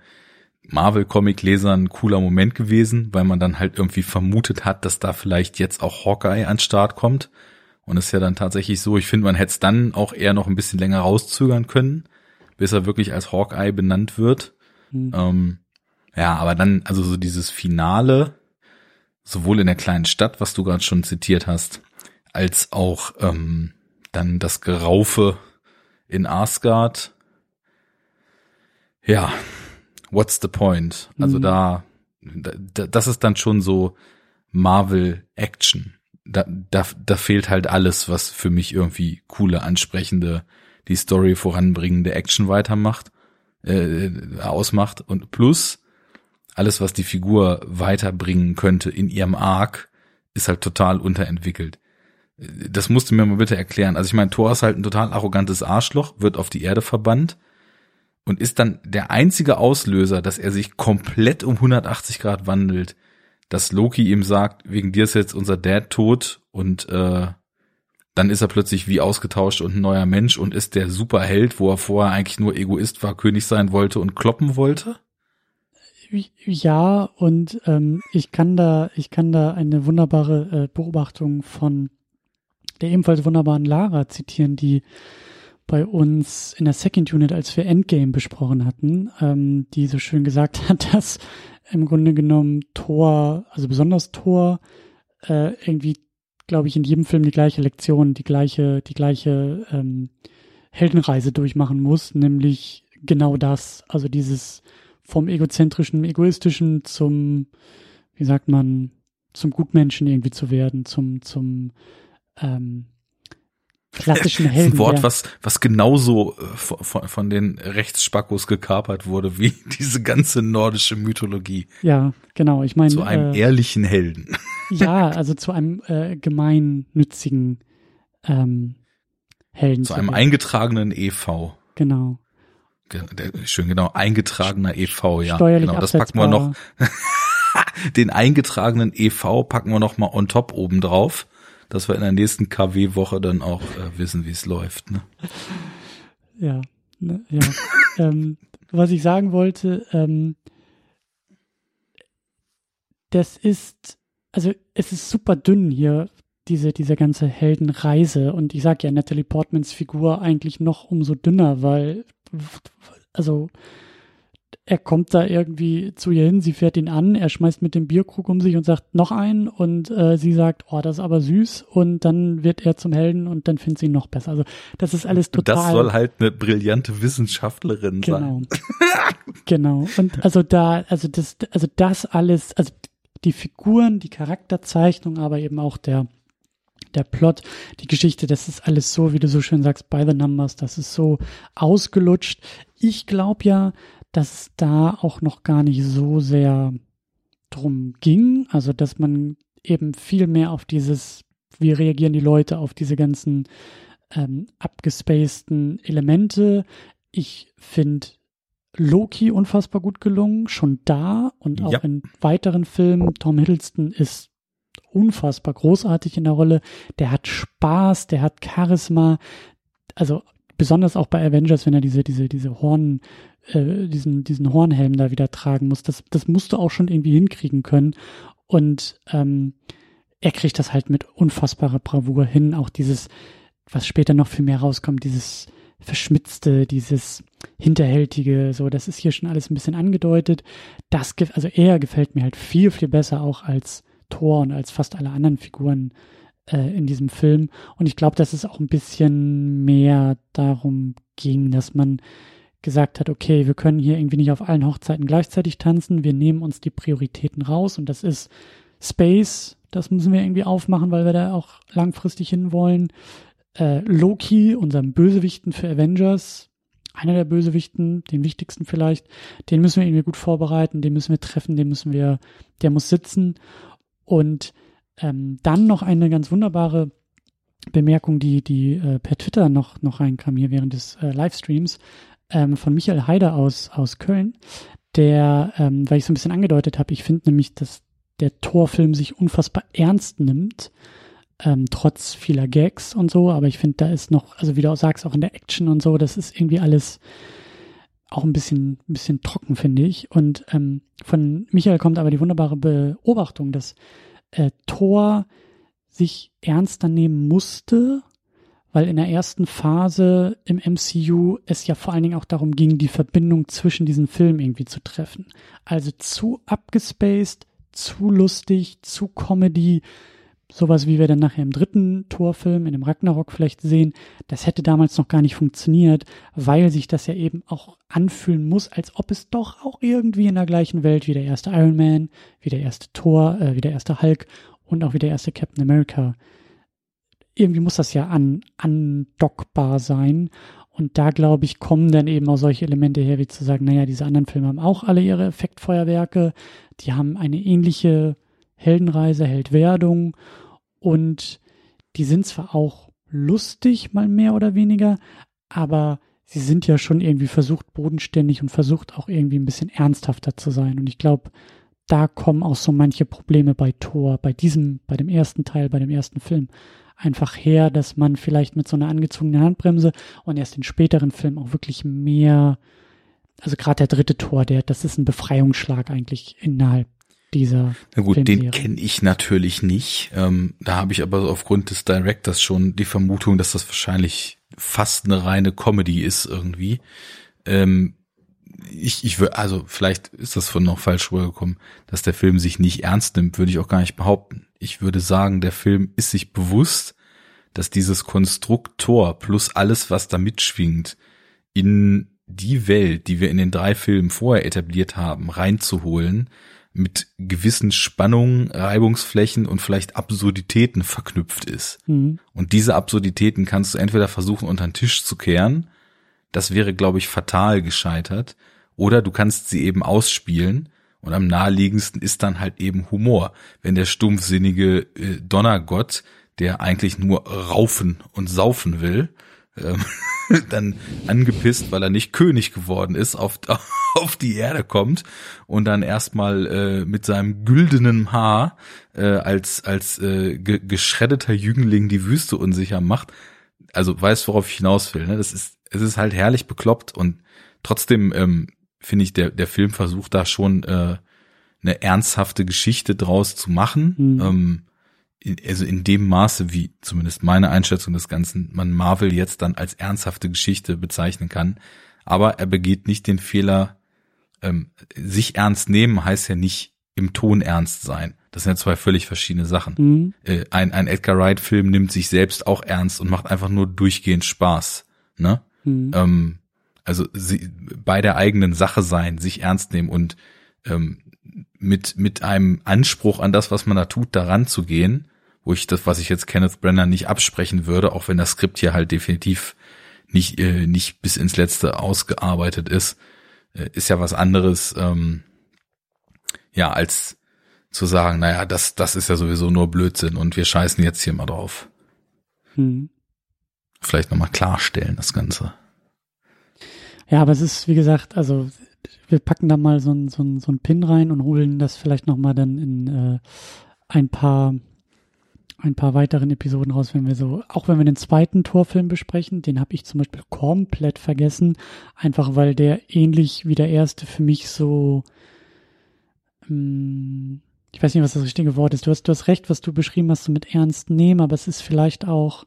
Marvel-Comic-Lesern ein cooler Moment gewesen, weil man dann halt irgendwie vermutet hat, dass da vielleicht jetzt auch Hawkeye an Start kommt. Und es ist ja dann tatsächlich so, ich finde, man hätte es dann auch eher noch ein bisschen länger rauszögern können, bis er wirklich als Hawkeye benannt wird. Mhm. Ähm, ja, aber dann, also so dieses Finale, sowohl in der kleinen Stadt, was du gerade schon zitiert hast, als auch ähm, dann das Geraufe in Asgard. Ja, what's the point? Also mhm. da, da, das ist dann schon so Marvel Action. Da, da, da fehlt halt alles, was für mich irgendwie coole, ansprechende, die Story voranbringende Action weitermacht, äh, ausmacht. Und plus alles, was die Figur weiterbringen könnte in ihrem Arc, ist halt total unterentwickelt das musst du mir mal bitte erklären. Also ich meine, Thor ist halt ein total arrogantes Arschloch, wird auf die Erde verbannt und ist dann der einzige Auslöser, dass er sich komplett um 180 Grad wandelt, dass Loki ihm sagt, wegen dir ist jetzt unser Dad tot und äh, dann ist er plötzlich wie ausgetauscht und ein neuer Mensch und ist der Superheld, wo er vorher eigentlich nur Egoist war, König sein wollte und kloppen wollte? Ja, und ähm, ich kann da, ich kann da eine wunderbare äh, Beobachtung von der ebenfalls wunderbaren Lara zitieren, die bei uns in der Second Unit, als wir Endgame besprochen hatten, ähm, die so schön gesagt hat, dass im Grunde genommen Thor, also besonders Thor, äh, irgendwie, glaube ich, in jedem Film die gleiche Lektion, die gleiche, die gleiche ähm, Heldenreise durchmachen muss, nämlich genau das, also dieses vom egozentrischen, egoistischen zum, wie sagt man, zum Gutmenschen irgendwie zu werden, zum, zum ähm, klassischen Helden. Ein Wort, was, was genauso äh, von, von den Rechtsspackos gekapert wurde, wie diese ganze nordische Mythologie. Ja, genau. Ich meine. Zu einem äh, ehrlichen Helden. Ja, also zu einem äh, gemeinnützigen ähm, Helden. Zu einem eingetragenen EV. Genau. Schön, genau, eingetragener EV, ja. Steuerlich genau, das packen wir noch. Den eingetragenen EV packen wir noch mal on top oben drauf dass wir in der nächsten KW-Woche dann auch äh, wissen, wie es läuft. Ne? Ja, ne, ja. ähm, was ich sagen wollte, ähm, das ist, also es ist super dünn hier, diese, diese ganze Heldenreise. Und ich sage ja, Natalie Portmans Figur eigentlich noch umso dünner, weil, also er kommt da irgendwie zu ihr hin, sie fährt ihn an, er schmeißt mit dem Bierkrug um sich und sagt noch einen und äh, sie sagt, oh, das ist aber süß und dann wird er zum Helden und dann findet sie ihn noch besser. Also das ist alles total. Das soll halt eine brillante Wissenschaftlerin genau. sein. genau. Und also da, also das, also das alles, also die Figuren, die Charakterzeichnung, aber eben auch der der Plot, die Geschichte, das ist alles so, wie du so schön sagst, by the numbers, das ist so ausgelutscht. Ich glaube ja, dass es da auch noch gar nicht so sehr drum ging. Also, dass man eben viel mehr auf dieses, wie reagieren die Leute auf diese ganzen ähm, abgespaceden Elemente. Ich finde Loki unfassbar gut gelungen, schon da und auch ja. in weiteren Filmen. Tom Hiddleston ist unfassbar großartig in der Rolle. Der hat Spaß, der hat Charisma. Also besonders auch bei Avengers, wenn er diese, diese, diese Horn, äh, diesen, diesen Hornhelm da wieder tragen muss. Das, das musst du auch schon irgendwie hinkriegen können. Und ähm, er kriegt das halt mit unfassbarer Bravour hin. Auch dieses, was später noch viel mehr rauskommt, dieses Verschmitzte, dieses Hinterhältige, so, das ist hier schon alles ein bisschen angedeutet. Das, also er gefällt mir halt viel, viel besser auch als Thor und als fast alle anderen Figuren äh, in diesem Film. Und ich glaube, dass es auch ein bisschen mehr darum ging, dass man gesagt hat, okay, wir können hier irgendwie nicht auf allen Hochzeiten gleichzeitig tanzen, wir nehmen uns die Prioritäten raus. Und das ist Space, das müssen wir irgendwie aufmachen, weil wir da auch langfristig hinwollen. Äh, Loki, unserem Bösewichten für Avengers, einer der Bösewichten, den wichtigsten vielleicht, den müssen wir irgendwie gut vorbereiten, den müssen wir treffen, den müssen wir, der muss sitzen. Und ähm, dann noch eine ganz wunderbare Bemerkung, die, die äh, per Twitter noch, noch reinkam hier während des äh, Livestreams ähm, von Michael Haider aus, aus Köln, der, ähm, weil ich so ein bisschen angedeutet habe, ich finde nämlich, dass der Torfilm sich unfassbar ernst nimmt, ähm, trotz vieler Gags und so, aber ich finde, da ist noch, also wie du auch sagst, auch in der Action und so, das ist irgendwie alles auch ein bisschen, ein bisschen trocken, finde ich. Und ähm, von Michael kommt aber die wunderbare Beobachtung, dass äh, Thor sich ernster nehmen musste, weil in der ersten Phase im MCU es ja vor allen Dingen auch darum ging, die Verbindung zwischen diesen Filmen irgendwie zu treffen. Also zu abgespaced, zu lustig, zu Comedy, sowas wie wir dann nachher im dritten Torfilm, in dem Ragnarok vielleicht sehen, das hätte damals noch gar nicht funktioniert, weil sich das ja eben auch anfühlen muss, als ob es doch auch irgendwie in der gleichen Welt wie der erste Iron Man, wie der erste Thor, äh, wie der erste Hulk und auch wie der erste Captain America. Irgendwie muss das ja an, andockbar sein. Und da, glaube ich, kommen dann eben auch solche Elemente her, wie zu sagen, naja, diese anderen Filme haben auch alle ihre Effektfeuerwerke, die haben eine ähnliche Heldenreise, Heldwerdung und die sind zwar auch lustig, mal mehr oder weniger, aber sie sind ja schon irgendwie versucht, bodenständig und versucht auch irgendwie ein bisschen ernsthafter zu sein. Und ich glaube, da kommen auch so manche Probleme bei Thor, bei diesem, bei dem ersten Teil, bei dem ersten Film einfach her, dass man vielleicht mit so einer angezogenen Handbremse und erst in späteren Filmen auch wirklich mehr, also gerade der dritte Tor, der, das ist ein Befreiungsschlag eigentlich innerhalb dieser. Na gut, Filmserie. den kenne ich natürlich nicht. Ähm, da habe ich aber aufgrund des Directors schon die Vermutung, dass das wahrscheinlich fast eine reine Comedy ist irgendwie. Ähm, ich, ich würde, also vielleicht ist das von noch falsch rübergekommen, dass der Film sich nicht ernst nimmt, würde ich auch gar nicht behaupten. Ich würde sagen, der Film ist sich bewusst, dass dieses Konstrukt Tor plus alles, was da mitschwingt, in die Welt, die wir in den drei Filmen vorher etabliert haben, reinzuholen, mit gewissen Spannungen, Reibungsflächen und vielleicht Absurditäten verknüpft ist. Mhm. Und diese Absurditäten kannst du entweder versuchen unter den Tisch zu kehren, das wäre, glaube ich, fatal gescheitert, oder du kannst sie eben ausspielen und am naheliegendsten ist dann halt eben Humor. Wenn der stumpfsinnige äh, Donnergott, der eigentlich nur raufen und saufen will, ähm, dann angepisst, weil er nicht König geworden ist, auf, auf die Erde kommt und dann erstmal äh, mit seinem güldenen Haar äh, als, als äh, ge geschreddeter Jüngling die Wüste unsicher macht. Also weißt, worauf ich hinaus will. Ne? Das ist, es ist halt herrlich bekloppt und trotzdem ähm, finde ich, der, der Film versucht da schon äh, eine ernsthafte Geschichte draus zu machen. Mhm. Ähm, also in dem Maße, wie zumindest meine Einschätzung des Ganzen, man Marvel jetzt dann als ernsthafte Geschichte bezeichnen kann. Aber er begeht nicht den Fehler, ähm, sich ernst nehmen heißt ja nicht im Ton ernst sein. Das sind ja zwei völlig verschiedene Sachen. Mhm. Äh, ein, ein Edgar Wright-Film nimmt sich selbst auch ernst und macht einfach nur durchgehend Spaß. Ne? Mhm. Ähm, also sie, bei der eigenen Sache sein, sich ernst nehmen und ähm, mit, mit einem Anspruch an das, was man da tut, daran zu gehen wo ich das, was ich jetzt Kenneth Brenner nicht absprechen würde, auch wenn das Skript hier halt definitiv nicht, äh, nicht bis ins Letzte ausgearbeitet ist, äh, ist ja was anderes, ähm, ja, als zu sagen, naja, das, das ist ja sowieso nur Blödsinn und wir scheißen jetzt hier mal drauf. Hm. Vielleicht nochmal klarstellen, das Ganze. Ja, aber es ist, wie gesagt, also wir packen da mal so ein, so ein, so ein Pin rein und holen das vielleicht nochmal dann in äh, ein paar ein paar weiteren Episoden raus, wenn wir so, auch wenn wir den zweiten Torfilm besprechen, den habe ich zum Beispiel komplett vergessen, einfach weil der ähnlich wie der erste für mich so, ähm, ich weiß nicht, was das richtige Wort ist. Du hast, du hast recht, was du beschrieben hast, so mit ernst nehmen, aber es ist vielleicht auch,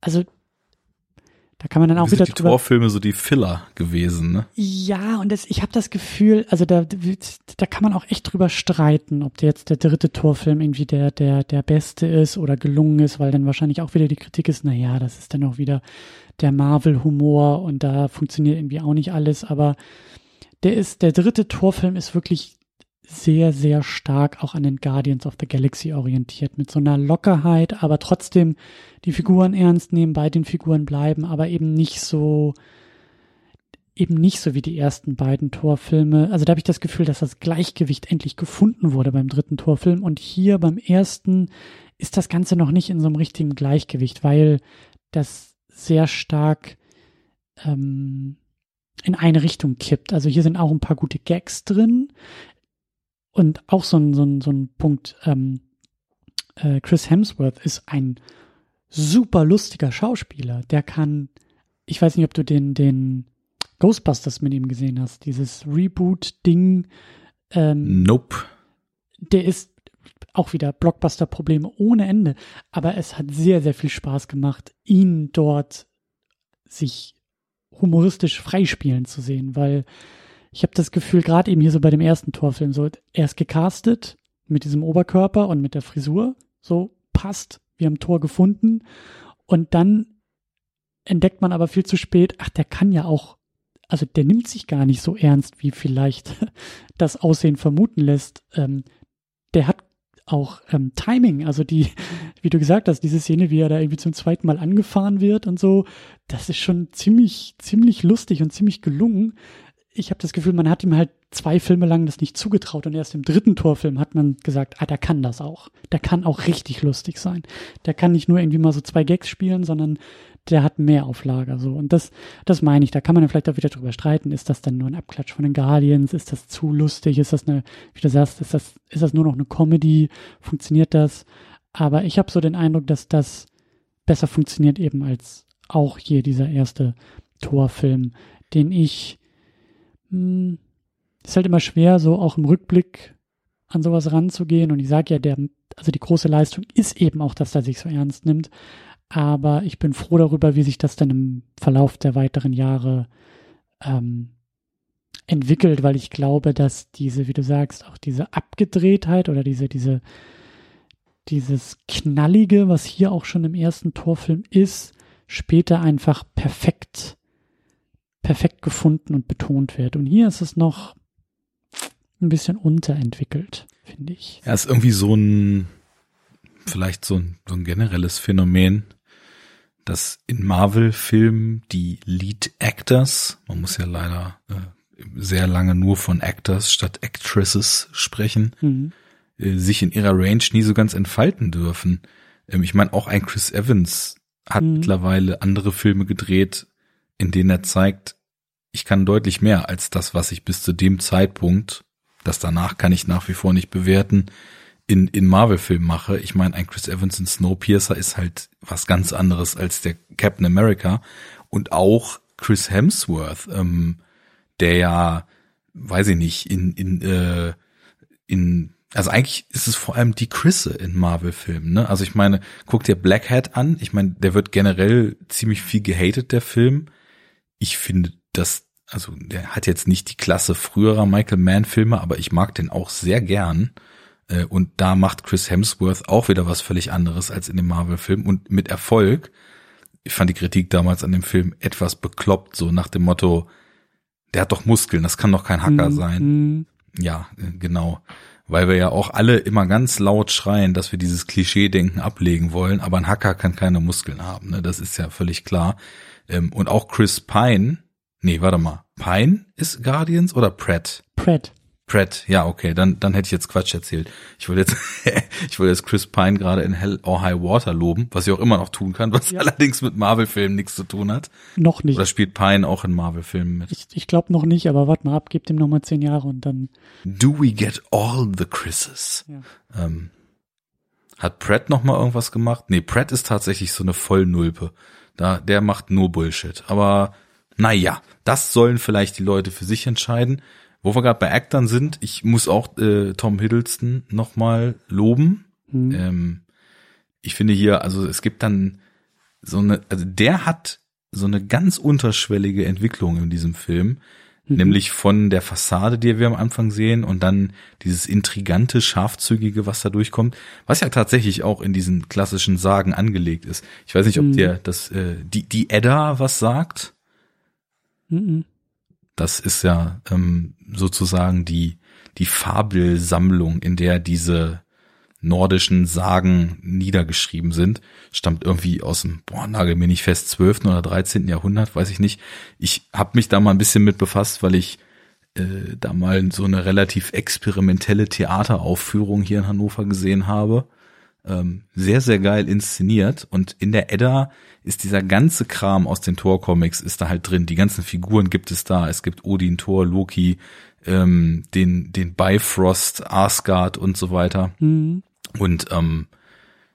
also da kann man dann auch wieder die Torfilme so die Filler gewesen, ne? Ja, und das, ich habe das Gefühl, also da, da kann man auch echt drüber streiten, ob der jetzt der dritte Torfilm irgendwie der, der, der beste ist oder gelungen ist, weil dann wahrscheinlich auch wieder die Kritik ist, na ja, das ist dann auch wieder der Marvel-Humor und da funktioniert irgendwie auch nicht alles, aber der ist, der dritte Torfilm ist wirklich sehr, sehr stark auch an den Guardians of the Galaxy orientiert, mit so einer Lockerheit, aber trotzdem die Figuren ernst nehmen, bei den Figuren bleiben, aber eben nicht so, eben nicht so wie die ersten beiden Torfilme. Also da habe ich das Gefühl, dass das Gleichgewicht endlich gefunden wurde beim dritten Torfilm und hier beim ersten ist das Ganze noch nicht in so einem richtigen Gleichgewicht, weil das sehr stark ähm, in eine Richtung kippt. Also hier sind auch ein paar gute Gags drin. Und auch so ein, so ein, so ein Punkt, ähm, äh, Chris Hemsworth ist ein super lustiger Schauspieler. Der kann, ich weiß nicht, ob du den, den Ghostbusters mit ihm gesehen hast, dieses Reboot-Ding. Ähm, nope. Der ist auch wieder Blockbuster-Probleme ohne Ende. Aber es hat sehr, sehr viel Spaß gemacht, ihn dort sich humoristisch freispielen zu sehen, weil ich habe das Gefühl, gerade eben hier so bei dem ersten Torfilm, so er ist gecastet mit diesem Oberkörper und mit der Frisur, so passt, wir haben Tor gefunden und dann entdeckt man aber viel zu spät, ach, der kann ja auch, also der nimmt sich gar nicht so ernst, wie vielleicht das Aussehen vermuten lässt. Ähm, der hat auch ähm, Timing, also die, wie du gesagt hast, diese Szene, wie er da irgendwie zum zweiten Mal angefahren wird und so, das ist schon ziemlich, ziemlich lustig und ziemlich gelungen ich habe das Gefühl, man hat ihm halt zwei Filme lang das nicht zugetraut und erst im dritten Torfilm hat man gesagt, ah, der kann das auch. Der kann auch richtig lustig sein. Der kann nicht nur irgendwie mal so zwei Gags spielen, sondern der hat mehr auf Lager so. Und das, das meine ich, da kann man ja vielleicht auch wieder drüber streiten. Ist das dann nur ein Abklatsch von den Guardians? Ist das zu lustig? Ist das eine, wie du sagst, ist das, ist das nur noch eine Comedy? Funktioniert das? Aber ich habe so den Eindruck, dass das besser funktioniert eben als auch hier dieser erste Torfilm, den ich hm, ist halt immer schwer, so auch im Rückblick an sowas ranzugehen. Und ich sage ja, der, also die große Leistung ist eben auch, dass er sich so ernst nimmt. aber ich bin froh darüber, wie sich das dann im Verlauf der weiteren Jahre ähm, entwickelt, weil ich glaube, dass diese, wie du sagst, auch diese Abgedrehtheit oder diese, diese, dieses Knallige, was hier auch schon im ersten Torfilm ist, später einfach perfekt, perfekt gefunden und betont wird. Und hier ist es noch ein bisschen unterentwickelt, finde ich. Ja, ist irgendwie so ein, vielleicht so ein, so ein generelles Phänomen, dass in Marvel-Filmen die Lead Actors, man muss ja leider äh, sehr lange nur von Actors statt Actresses sprechen, mhm. äh, sich in ihrer Range nie so ganz entfalten dürfen. Ähm, ich meine, auch ein Chris Evans hat mhm. mittlerweile andere Filme gedreht, in denen er zeigt, ich kann deutlich mehr als das, was ich bis zu dem Zeitpunkt, das danach kann ich nach wie vor nicht bewerten, in, in Marvel-Filmen mache. Ich meine, ein Chris Evans in Snowpiercer ist halt was ganz anderes als der Captain America. Und auch Chris Hemsworth, ähm, der ja, weiß ich nicht, in, in, äh, in, also eigentlich ist es vor allem die Chrisse in Marvel-Filmen, ne? Also ich meine, guck dir Black Hat an. Ich meine, der wird generell ziemlich viel gehatet, der Film. Ich finde, dass, also der hat jetzt nicht die Klasse früherer Michael Mann-Filme, aber ich mag den auch sehr gern. Äh, und da macht Chris Hemsworth auch wieder was völlig anderes als in dem Marvel-Film und mit Erfolg. Ich fand die Kritik damals an dem Film etwas bekloppt, so nach dem Motto, der hat doch Muskeln, das kann doch kein Hacker mhm. sein. Ja, äh, genau. Weil wir ja auch alle immer ganz laut schreien, dass wir dieses Klischee-Denken ablegen wollen, aber ein Hacker kann keine Muskeln haben, ne? Das ist ja völlig klar. Ähm, und auch Chris Pine, nee, warte mal, Pine ist Guardians oder Pratt? Pratt. Pratt, ja, okay, dann, dann hätte ich jetzt Quatsch erzählt. Ich wollte jetzt, ich wollte jetzt Chris Pine gerade in Hell or High Water loben, was ich auch immer noch tun kann, was ja. allerdings mit Marvel-Filmen nichts zu tun hat. Noch nicht. Oder spielt Pine auch in Marvel-Filmen mit? Ich, ich glaube noch nicht, aber warte mal ab, gebt ihm noch mal zehn Jahre und dann. Do we get all the Chris's? Ja. Ähm, hat Pratt noch mal irgendwas gemacht? Nee, Pratt ist tatsächlich so eine Vollnulpe. Da, der macht nur Bullshit. Aber, naja, das sollen vielleicht die Leute für sich entscheiden. Wo wir gerade bei Actern sind, ich muss auch äh, Tom Hiddleston nochmal loben. Mhm. Ähm, ich finde hier, also es gibt dann so eine, also der hat so eine ganz unterschwellige Entwicklung in diesem Film, mhm. nämlich von der Fassade, die wir am Anfang sehen, und dann dieses intrigante, scharfzügige, was da durchkommt, was ja tatsächlich auch in diesen klassischen Sagen angelegt ist. Ich weiß nicht, ob mhm. dir das äh, die die Edda was sagt. Mhm. Das ist ja ähm, sozusagen die, die Fabelsammlung, in der diese nordischen Sagen niedergeschrieben sind. Stammt irgendwie aus dem, boah, nagel mir nicht fest, 12. oder 13. Jahrhundert, weiß ich nicht. Ich habe mich da mal ein bisschen mit befasst, weil ich äh, da mal so eine relativ experimentelle Theateraufführung hier in Hannover gesehen habe. Ähm, sehr, sehr geil inszeniert. Und in der Edda ist dieser ganze Kram aus den Thor-Comics ist da halt drin. Die ganzen Figuren gibt es da. Es gibt Odin, Thor, Loki, ähm, den, den Bifrost, Asgard und so weiter. Mhm. Und ähm,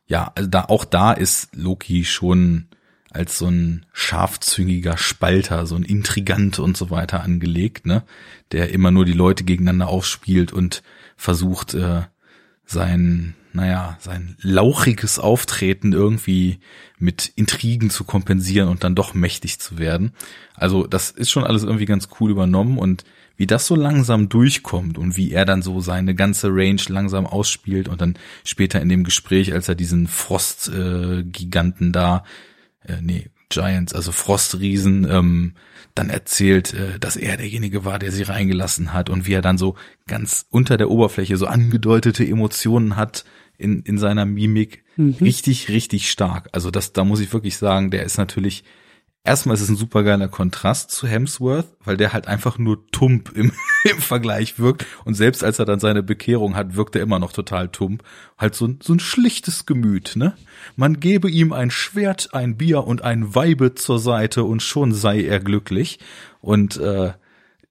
ja, also da auch da ist Loki schon als so ein scharfzüngiger Spalter, so ein Intrigant und so weiter angelegt, ne? Der immer nur die Leute gegeneinander aufspielt und versucht, äh, sein naja, sein lauchiges Auftreten irgendwie mit Intrigen zu kompensieren und dann doch mächtig zu werden. Also das ist schon alles irgendwie ganz cool übernommen und wie das so langsam durchkommt und wie er dann so seine ganze Range langsam ausspielt und dann später in dem Gespräch, als er diesen Frostgiganten äh, da, äh, nee, Giants, also Frostriesen, ähm, dann erzählt, äh, dass er derjenige war, der sie reingelassen hat und wie er dann so ganz unter der Oberfläche so angedeutete Emotionen hat in, in seiner Mimik. Mhm. Richtig, richtig stark. Also das, da muss ich wirklich sagen, der ist natürlich erstmal ist es ein supergeiler Kontrast zu Hemsworth, weil der halt einfach nur tump im, im Vergleich wirkt. Und selbst als er dann seine Bekehrung hat, wirkt er immer noch total tump. Halt so, ein so ein schlichtes Gemüt, ne? Man gebe ihm ein Schwert, ein Bier und ein Weibe zur Seite und schon sei er glücklich. Und äh,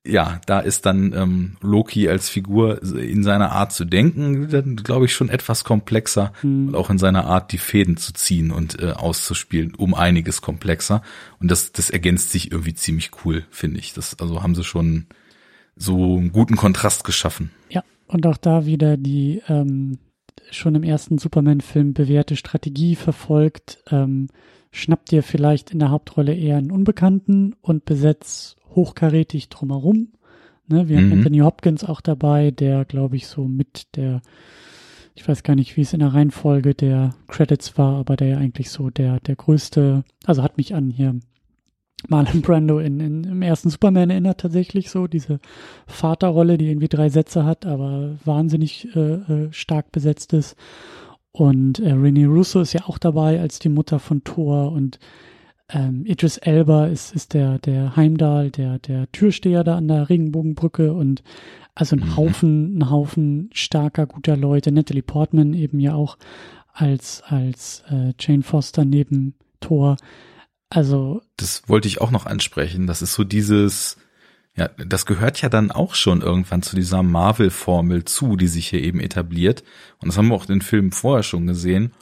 ja, da ist dann ähm, Loki als Figur in seiner Art zu denken, glaube ich, schon etwas komplexer mhm. und auch in seiner Art, die Fäden zu ziehen und äh, auszuspielen, um einiges komplexer. Und das, das ergänzt sich irgendwie ziemlich cool, finde ich. Das, also haben sie schon so einen guten Kontrast geschaffen. Ja, und auch da wieder die ähm, schon im ersten Superman-Film bewährte Strategie verfolgt, ähm, schnapp dir vielleicht in der Hauptrolle eher einen Unbekannten und besetz hochkarätig drumherum. Ne, wir haben Mhm. Anthony Hopkins auch dabei, der, glaube ich, so mit der, ich weiß gar nicht, wie es in der Reihenfolge der Credits war, aber der ja eigentlich so der, der größte, also hat mich an hier Marlon Brando in, in, im ersten Superman erinnert tatsächlich so, diese Vaterrolle, die irgendwie drei Sätze hat, aber wahnsinnig äh, äh, stark besetzt ist. Und äh, Renee Russo ist ja auch dabei als die Mutter von Thor und ähm, Idris Elba ist, ist der, der Heimdall, der, der Türsteher da an der Regenbogenbrücke und also ein Mhm. Haufen, ein Haufen starker, guter Leute. Natalie Portman eben ja auch als, als äh, Jane Foster neben Thor. Also, Das wollte ich auch noch ansprechen. Das ist so dieses, ja, das gehört ja dann auch schon irgendwann zu dieser Marvel-Formel zu, die sich hier eben etabliert. Und das haben wir auch in den Filmen vorher schon gesehen.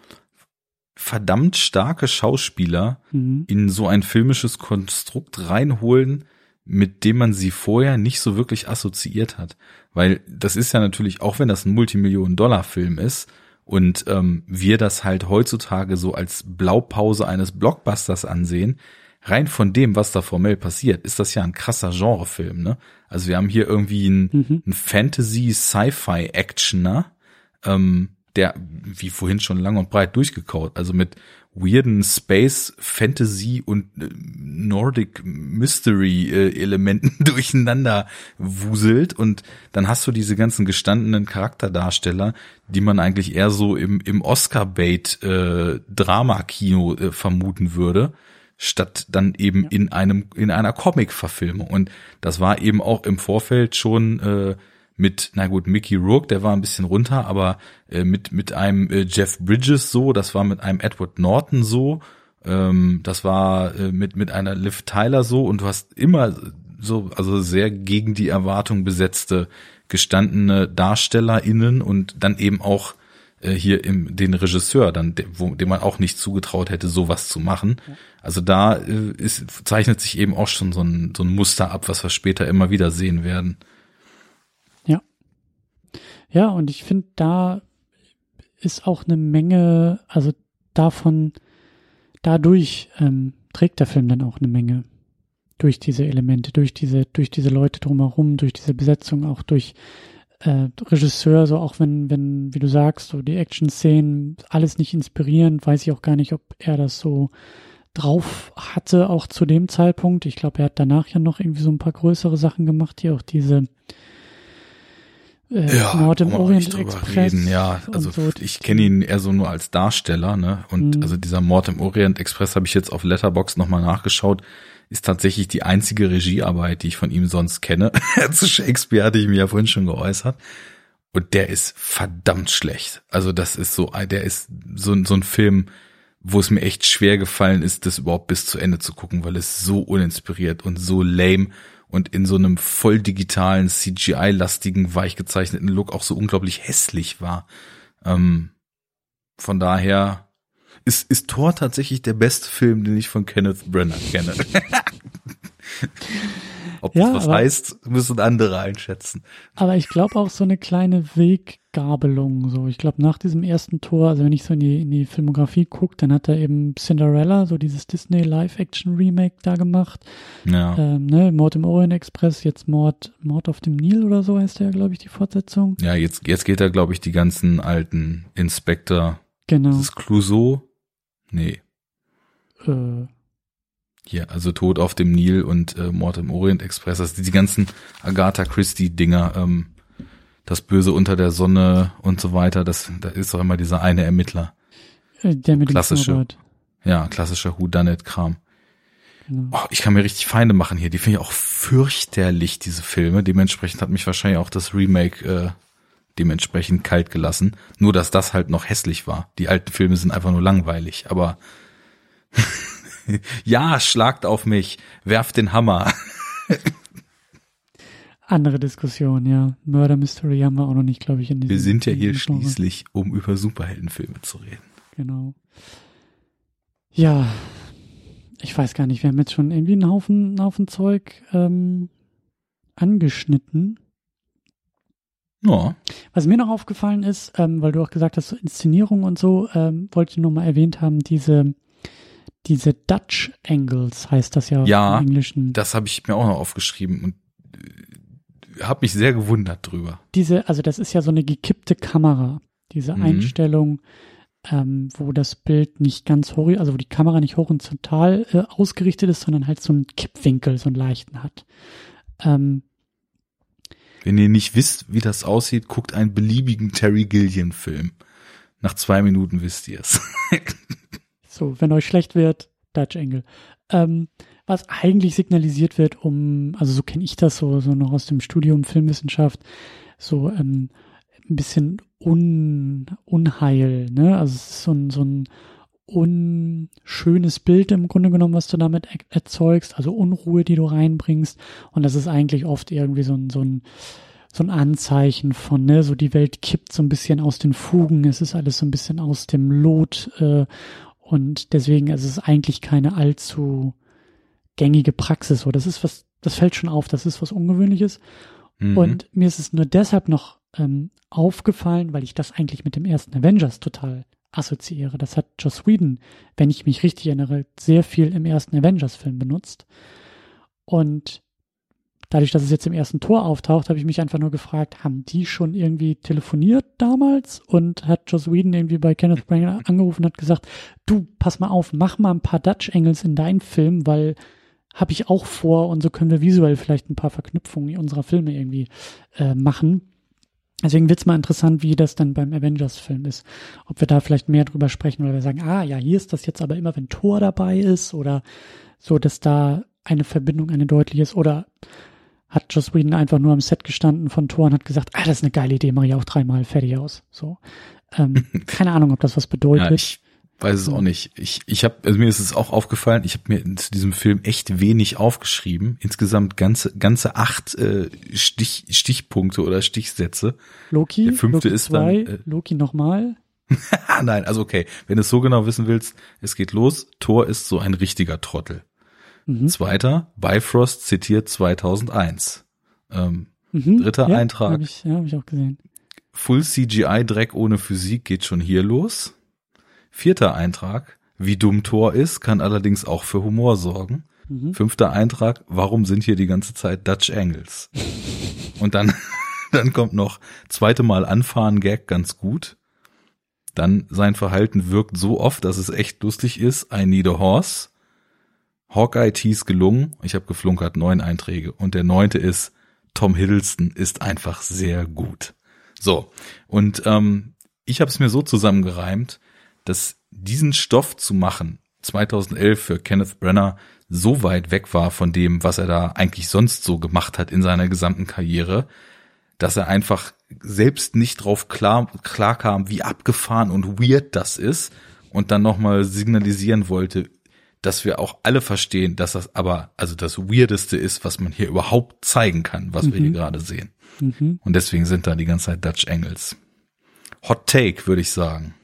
Verdammt starke Schauspieler mhm. in so ein filmisches Konstrukt reinholen, mit dem man sie vorher nicht so wirklich assoziiert hat. Weil das ist ja natürlich, auch wenn das ein Multimillionen-Dollar-Film ist und ähm, wir das halt heutzutage so als Blaupause eines Blockbusters ansehen, rein von dem, was da formell passiert, ist das ja ein krasser Genrefilm, ne? Also wir haben hier irgendwie einen, Mhm. einen Fantasy-Sci-Fi-Actioner, ähm, der, wie vorhin schon lang und breit durchgekaut, also mit weirden Space, Fantasy und äh, Nordic Mystery äh, Elementen durcheinander wuselt und dann hast du diese ganzen gestandenen Charakterdarsteller, die man eigentlich eher so im, im Oscar-Bait äh, Drama-Kino äh, vermuten würde statt dann eben Ja. in einem in einer Comic-Verfilmung und das war eben auch im Vorfeld schon äh, mit na gut Mickey Rourke der war ein bisschen runter aber äh, mit mit einem äh, Jeff Bridges so das war mit einem Edward Norton so ähm, das war äh, mit mit einer Liv Tyler so und du hast immer so also sehr gegen die Erwartung besetzte gestandene DarstellerInnen und dann eben auch äh, hier im den Regisseur, dann wo, dem man auch nicht zugetraut hätte, sowas zu machen. Also da äh, ist, zeichnet sich eben auch schon so ein, so ein Muster ab, was wir später immer wieder sehen werden. Ja, und ich finde, da ist auch eine Menge, also davon, dadurch ähm, trägt der Film dann auch eine Menge. Durch diese Elemente, durch diese, durch diese Leute drumherum, durch diese Besetzung, auch durch äh, Regisseur, so auch wenn, wenn, wie du sagst, so die Action-Szenen, alles nicht inspirierend, weiß ich auch gar nicht, ob er das so drauf hatte, auch zu dem Zeitpunkt. Ich glaube, er hat danach ja noch irgendwie so ein paar größere Sachen gemacht, hier auch diese äh, Nord im Orient Express. reden. Ja, also so. ich kenne ihn eher so nur als Darsteller, ne? Und Mhm. also dieser Mord im Orient Express habe ich jetzt auf Letterbox nochmal nachgeschaut, ist tatsächlich die einzige Regiearbeit, die ich von ihm sonst kenne. Zu Shakespeare hatte ich mir ja vorhin schon geäußert. Und der ist verdammt schlecht. Also das ist so, der ist so, so ein Film, wo es mir echt schwer gefallen ist, das überhaupt bis zu Ende zu gucken, weil es so uninspiriert und so lame und in so einem voll digitalen, CGI-lastigen, weich gezeichneten Look auch so unglaublich hässlich war. Ähm, von daher ist, ist Thor tatsächlich der beste Film, den ich von Kenneth Branagh kenne. Ob das Ja, was aber- heißt, müssen andere einschätzen. Aber ich glaube auch so eine kleine Weggabelung. So, ich glaube nach diesem ersten Tor, also wenn ich so in die, in die Filmografie gucke, dann hat er eben Cinderella, so dieses Disney Live-Action-Remake da gemacht. Ja. Ähm, ne, Mord im Orient Express, jetzt Mord, Mord auf dem Nil oder so heißt der, glaube ich, die Fortsetzung. Ja, jetzt, jetzt geht er, glaube ich, die ganzen alten Inspector. Genau. Das ist Clouseau? Nee. Äh, Hier, also Tod auf dem Nil und äh, Mord im Orient Express. Also die ganzen Agatha Christie-Dinger, ähm, das Böse unter der Sonne und so weiter, das, da ist doch immer dieser eine Ermittler. äh, der mit dem Klassische. Schnurrbart. Ja, klassischer Whodunit-Kram. Genau. Oh, ich kann mir richtig Feinde machen hier. Die finde ich auch fürchterlich, diese Filme. Dementsprechend hat mich wahrscheinlich auch das Remake äh, dementsprechend kalt gelassen. Nur, dass das halt noch hässlich war. Die alten Filme sind einfach nur langweilig. Aber ja, schlagt auf mich, werft den Hammer. Andere Diskussion, ja. Murder Mystery haben wir auch noch nicht, glaube ich, in diesem Wir sind ja hier schließlich, um über Superheldenfilme zu reden. Genau. Ja, ich weiß gar nicht, wir haben jetzt schon irgendwie einen Haufen, einen Haufen Zeug ähm, angeschnitten. Ja, Was mir noch aufgefallen ist, ähm, weil du auch gesagt hast, so Inszenierung und so, ähm, wollte ich noch mal erwähnt haben, diese, diese Dutch Angles heißt das ja, Ja, im Englischen. Das habe ich mir auch noch aufgeschrieben und habe mich sehr gewundert drüber. Diese, also das ist ja so eine gekippte Kamera. Diese Mhm. Einstellung, ähm, wo das Bild nicht ganz horizontal, also wo die Kamera nicht horizontal äh, ausgerichtet ist, sondern halt so einen Kippwinkel, so einen leichten hat. Ähm, Wenn ihr nicht wisst, wie das aussieht, guckt einen beliebigen Terry Gilliam Film. Nach zwei Minuten wisst ihr es. So, wenn euch schlecht wird, Dutch Angle. Ähm, was eigentlich signalisiert wird, um, also so kenne ich das so, so noch aus dem Studium Filmwissenschaft, so ähm, ein bisschen Un, Unheil, ne? Also es ist so ein, so ein unschönes Bild im Grunde genommen, was du damit er erzeugst, also Unruhe, die du reinbringst. Und das ist eigentlich oft irgendwie so ein, so ein, so ein Anzeichen von, ne, so die Welt kippt so ein bisschen aus den Fugen, es ist alles so ein bisschen aus dem Lot, äh, und deswegen ist es eigentlich keine allzu gängige Praxis. So, das ist was, das fällt schon auf, das ist was Ungewöhnliches. Mhm. Und mir ist es nur deshalb noch ähm, aufgefallen, weil ich das eigentlich mit dem ersten Avengers total assoziiere. Das hat Joss Whedon, wenn ich mich richtig erinnere, sehr viel im ersten Avengers-Film benutzt. Und dadurch, dass es jetzt im ersten Tor auftaucht, habe ich mich einfach nur gefragt, haben die schon irgendwie telefoniert damals? Und hat Joss Whedon irgendwie bei Kenneth Branagh angerufen und hat gesagt, du, pass mal auf, mach mal ein paar Dutch Angles in deinen Film, weil habe ich auch vor und so können wir visuell vielleicht ein paar Verknüpfungen unserer Filme irgendwie äh, machen. Deswegen wird's mal interessant, wie das dann beim Avengers-Film ist. Ob wir da vielleicht mehr drüber sprechen oder wir sagen, ah ja, hier ist das jetzt aber immer, wenn Thor dabei ist oder so, dass da eine Verbindung, eine deutliche ist oder hat Joss Whedon einfach nur am Set gestanden von Thor und hat gesagt, ah, das ist eine geile Idee, mache ich auch dreimal fertig aus. So. Ähm, keine Ahnung, ob das was bedeutet. Ja, ich weiß es auch nicht. Ich, ich habe, also mir ist es auch aufgefallen, ich habe mir zu diesem Film echt wenig aufgeschrieben. Insgesamt ganze, ganze acht äh, Stich, Stichpunkte oder Stichsätze. Loki, der fünfte Loki ist dann, zwei, äh, Loki nochmal. Nein, also okay. Wenn du es so genau wissen willst, es geht los. Thor ist so ein richtiger Trottel. Mhm. Zweiter, Bifrost zitiert 2001. Ähm, Mhm. dritter ja, Eintrag. Hab ich, ja, habe ich auch gesehen. Full CGI Dreck ohne Physik geht schon hier los. Vierter Eintrag, wie dumm Thor ist, kann allerdings auch für Humor sorgen. Mhm. Fünfter Eintrag, warum sind hier die ganze Zeit Dutch Angles? Und dann, dann kommt noch zweite Mal anfahren Gag ganz gut. Dann sein Verhalten wirkt so oft, dass es echt lustig ist. I need a horse. Hawkeye Tease gelungen. Ich habe geflunkert, neun Einträge. Und der neunte ist, Tom Hiddleston ist einfach sehr gut. So, und ähm, ich habe es mir so zusammengereimt, dass diesen Stoff zu machen, 2011 für Kenneth Brenner, so weit weg war von dem, was er da eigentlich sonst so gemacht hat in seiner gesamten Karriere, dass er einfach selbst nicht drauf klar, klar kam, wie abgefahren und weird das ist und dann nochmal signalisieren wollte, dass wir auch alle verstehen, dass das aber also das Weirdeste ist, was man hier überhaupt zeigen kann, was wir hier gerade sehen. Mhm. Und deswegen sind da die ganze Zeit Dutch Angles. Hot Take, würde ich sagen.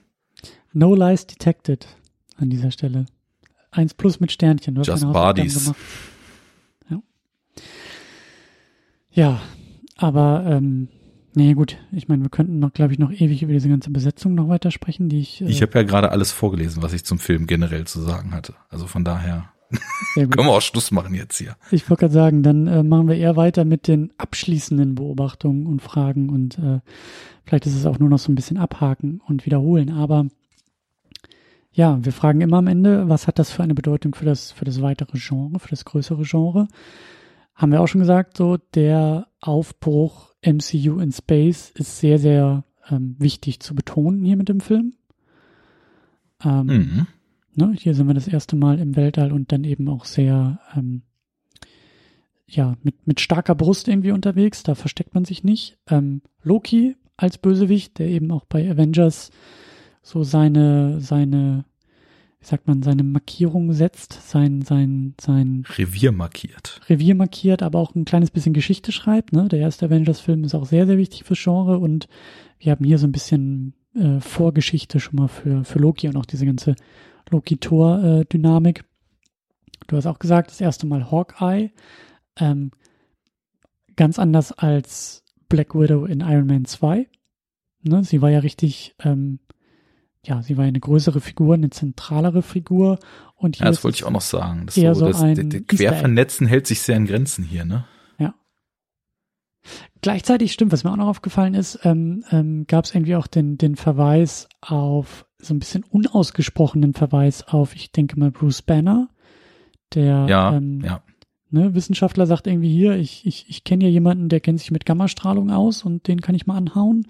No Lies Detected an dieser Stelle. Eins plus mit Sternchen. Du Just Bodies. Ja. Ja, aber ähm, nee, gut. Ich meine, wir könnten noch, glaube ich, noch ewig über diese ganze Besetzung noch weiter sprechen, die ich. Äh, Ich habe ja gerade alles vorgelesen, was ich zum Film generell zu sagen hatte. Also von daher können wir auch Schluss machen jetzt hier. Ich wollte gerade sagen, dann äh, machen wir eher weiter mit den abschließenden Beobachtungen und Fragen und äh, vielleicht ist es auch nur noch so ein bisschen abhaken und wiederholen. Aber ja, wir fragen immer am Ende, was hat das für eine Bedeutung für das für das weitere Genre, für das größere Genre? Haben wir auch schon gesagt, so der Aufbruch MCU in Space ist sehr sehr ähm, wichtig zu betonen hier mit dem Film. Ähm, Mhm. Ne, hier sind wir das erste Mal im Weltall und dann eben auch sehr, ähm, ja, mit, mit starker Brust irgendwie unterwegs. Da versteckt man sich nicht. Ähm, Loki als Bösewicht, der eben auch bei Avengers so seine, seine, wie sagt man, seine Markierung setzt, sein, sein, sein Revier markiert. Revier markiert, aber auch ein kleines bisschen Geschichte schreibt. Ne? Der erste Avengers-Film ist auch sehr, sehr wichtig fürs Genre und wir haben hier so ein bisschen äh, Vorgeschichte schon mal für, für Loki und auch diese ganze Loki-Tor-Dynamik. Du hast auch gesagt, das erste Mal Hawkeye. Ähm, ganz anders als Black Widow in Iron Man 2. Ne? Sie war ja richtig ähm, ja, sie war eine größere Figur, eine zentralere Figur. Und hier Ja, das wollte ich auch noch sagen. Das, eher so, so das, ein der, der Easter Egg. Quervernetzen hält sich sehr in Grenzen hier, ne? Gleichzeitig stimmt, was mir auch noch aufgefallen ist, ähm, ähm, gab es irgendwie auch den, den Verweis auf, so ein bisschen unausgesprochenen Verweis auf, ich denke mal, Bruce Banner, der Ja, ähm, ja. ne, Wissenschaftler sagt irgendwie hier, ich, ich, ich kenne ja jemanden, der kennt sich mit Gammastrahlung aus und den kann ich mal anhauen.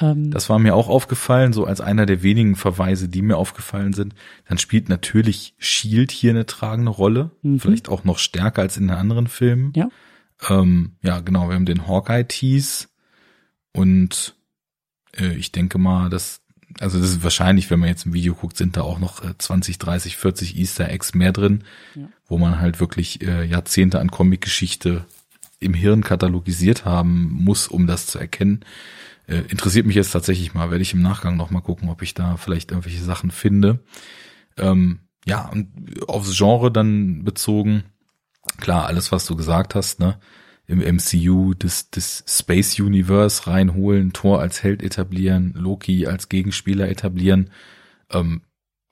Ähm, Das war mir auch aufgefallen, so als einer der wenigen Verweise, die mir aufgefallen sind. Dann spielt natürlich Shield hier eine tragende Rolle, Mhm. vielleicht auch noch stärker als in den anderen Filmen. Ja. Ähm, ja, genau, wir haben den Hawkeye-Tease und äh, ich denke mal, dass, also das ist wahrscheinlich, wenn man jetzt ein Video guckt, sind da auch noch äh, 20, 30, 40 Easter Eggs mehr drin, Ja. wo man halt wirklich äh, Jahrzehnte an Comic-Geschichte im Hirn katalogisiert haben muss, um das zu erkennen. Äh, interessiert mich jetzt tatsächlich mal, werde ich im Nachgang noch mal gucken, ob ich da vielleicht irgendwelche Sachen finde. Ähm, ja, und aufs Genre dann bezogen, klar, alles, was du gesagt hast, ne, im MCU das, das Space Universe reinholen, Thor als Held etablieren, Loki als Gegenspieler etablieren, ähm,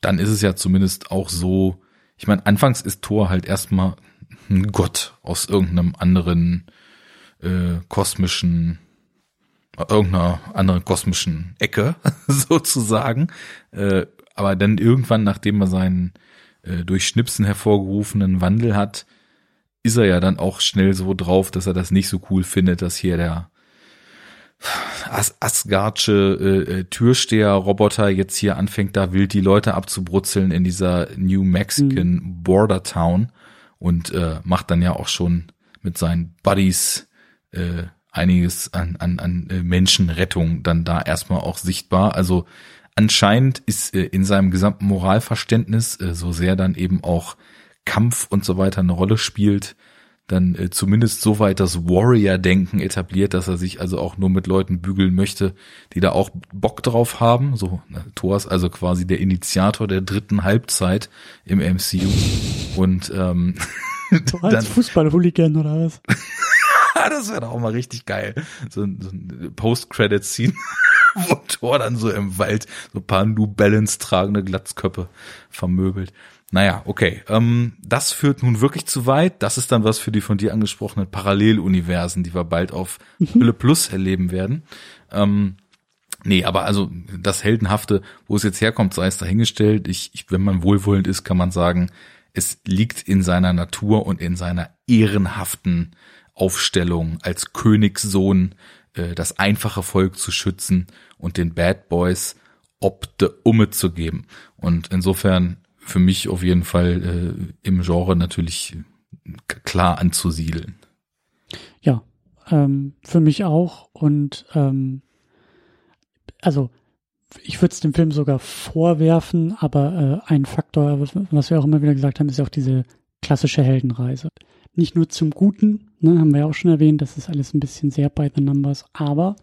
dann ist es ja zumindest auch so, ich meine, anfangs ist Thor halt erstmal ein Gott aus irgendeinem anderen äh, kosmischen irgendeiner anderen kosmischen Ecke sozusagen. Äh, aber dann irgendwann, nachdem er seinen äh, durch Schnipsen hervorgerufenen Wandel hat, ist er ja dann auch schnell so drauf, dass er das nicht so cool findet, dass hier der As Asgardsche äh, äh, Türsteher-Roboter jetzt hier anfängt, da wild die Leute abzubrutzeln in dieser New Mexican Border Town und äh, macht dann ja auch schon mit seinen Buddies äh, einiges an, an, an äh, Menschenrettung dann da erstmal auch sichtbar. Also anscheinend ist äh, in seinem gesamten Moralverständnis, äh, so sehr dann eben auch Kampf und so weiter eine Rolle spielt, dann äh, zumindest so weit das Warrior-Denken etabliert, dass er sich also auch nur mit Leuten bügeln möchte, die da auch Bock drauf haben. So, na, Thor ist also quasi der Initiator der dritten Halbzeit im MCU. Und ähm, so als Fußball-Hooligan oder was? das wäre doch auch mal richtig geil. So, ein- so ein Post-Credit-Scene, wo Thor dann so im Wald so ein paar New Balance tragende Glatzköpfe vermöbelt. Naja, okay. Ähm, das führt nun wirklich zu weit. Das ist dann was für die von dir angesprochenen Paralleluniversen, die wir bald auf Hülle Plus erleben werden. Ähm, nee, aber also das Heldenhafte, wo es jetzt herkommt, sei es dahingestellt. Ich, ich, wenn man wohlwollend ist, kann man sagen, es liegt in seiner Natur und in seiner ehrenhaften Aufstellung als Königssohn, äh, das einfache Volk zu schützen und den Bad Boys ob de Umme zu geben. Und insofern für mich auf jeden Fall äh, im Genre natürlich k- klar anzusiedeln. Ja, ähm, für mich auch. Und ähm, also ich würde es dem Film sogar vorwerfen, aber äh, ein Faktor, was wir auch immer wieder gesagt haben, ist ja auch diese klassische Heldenreise. Nicht nur zum Guten, ne, haben wir ja auch schon erwähnt, das ist alles ein bisschen sehr by the numbers, aber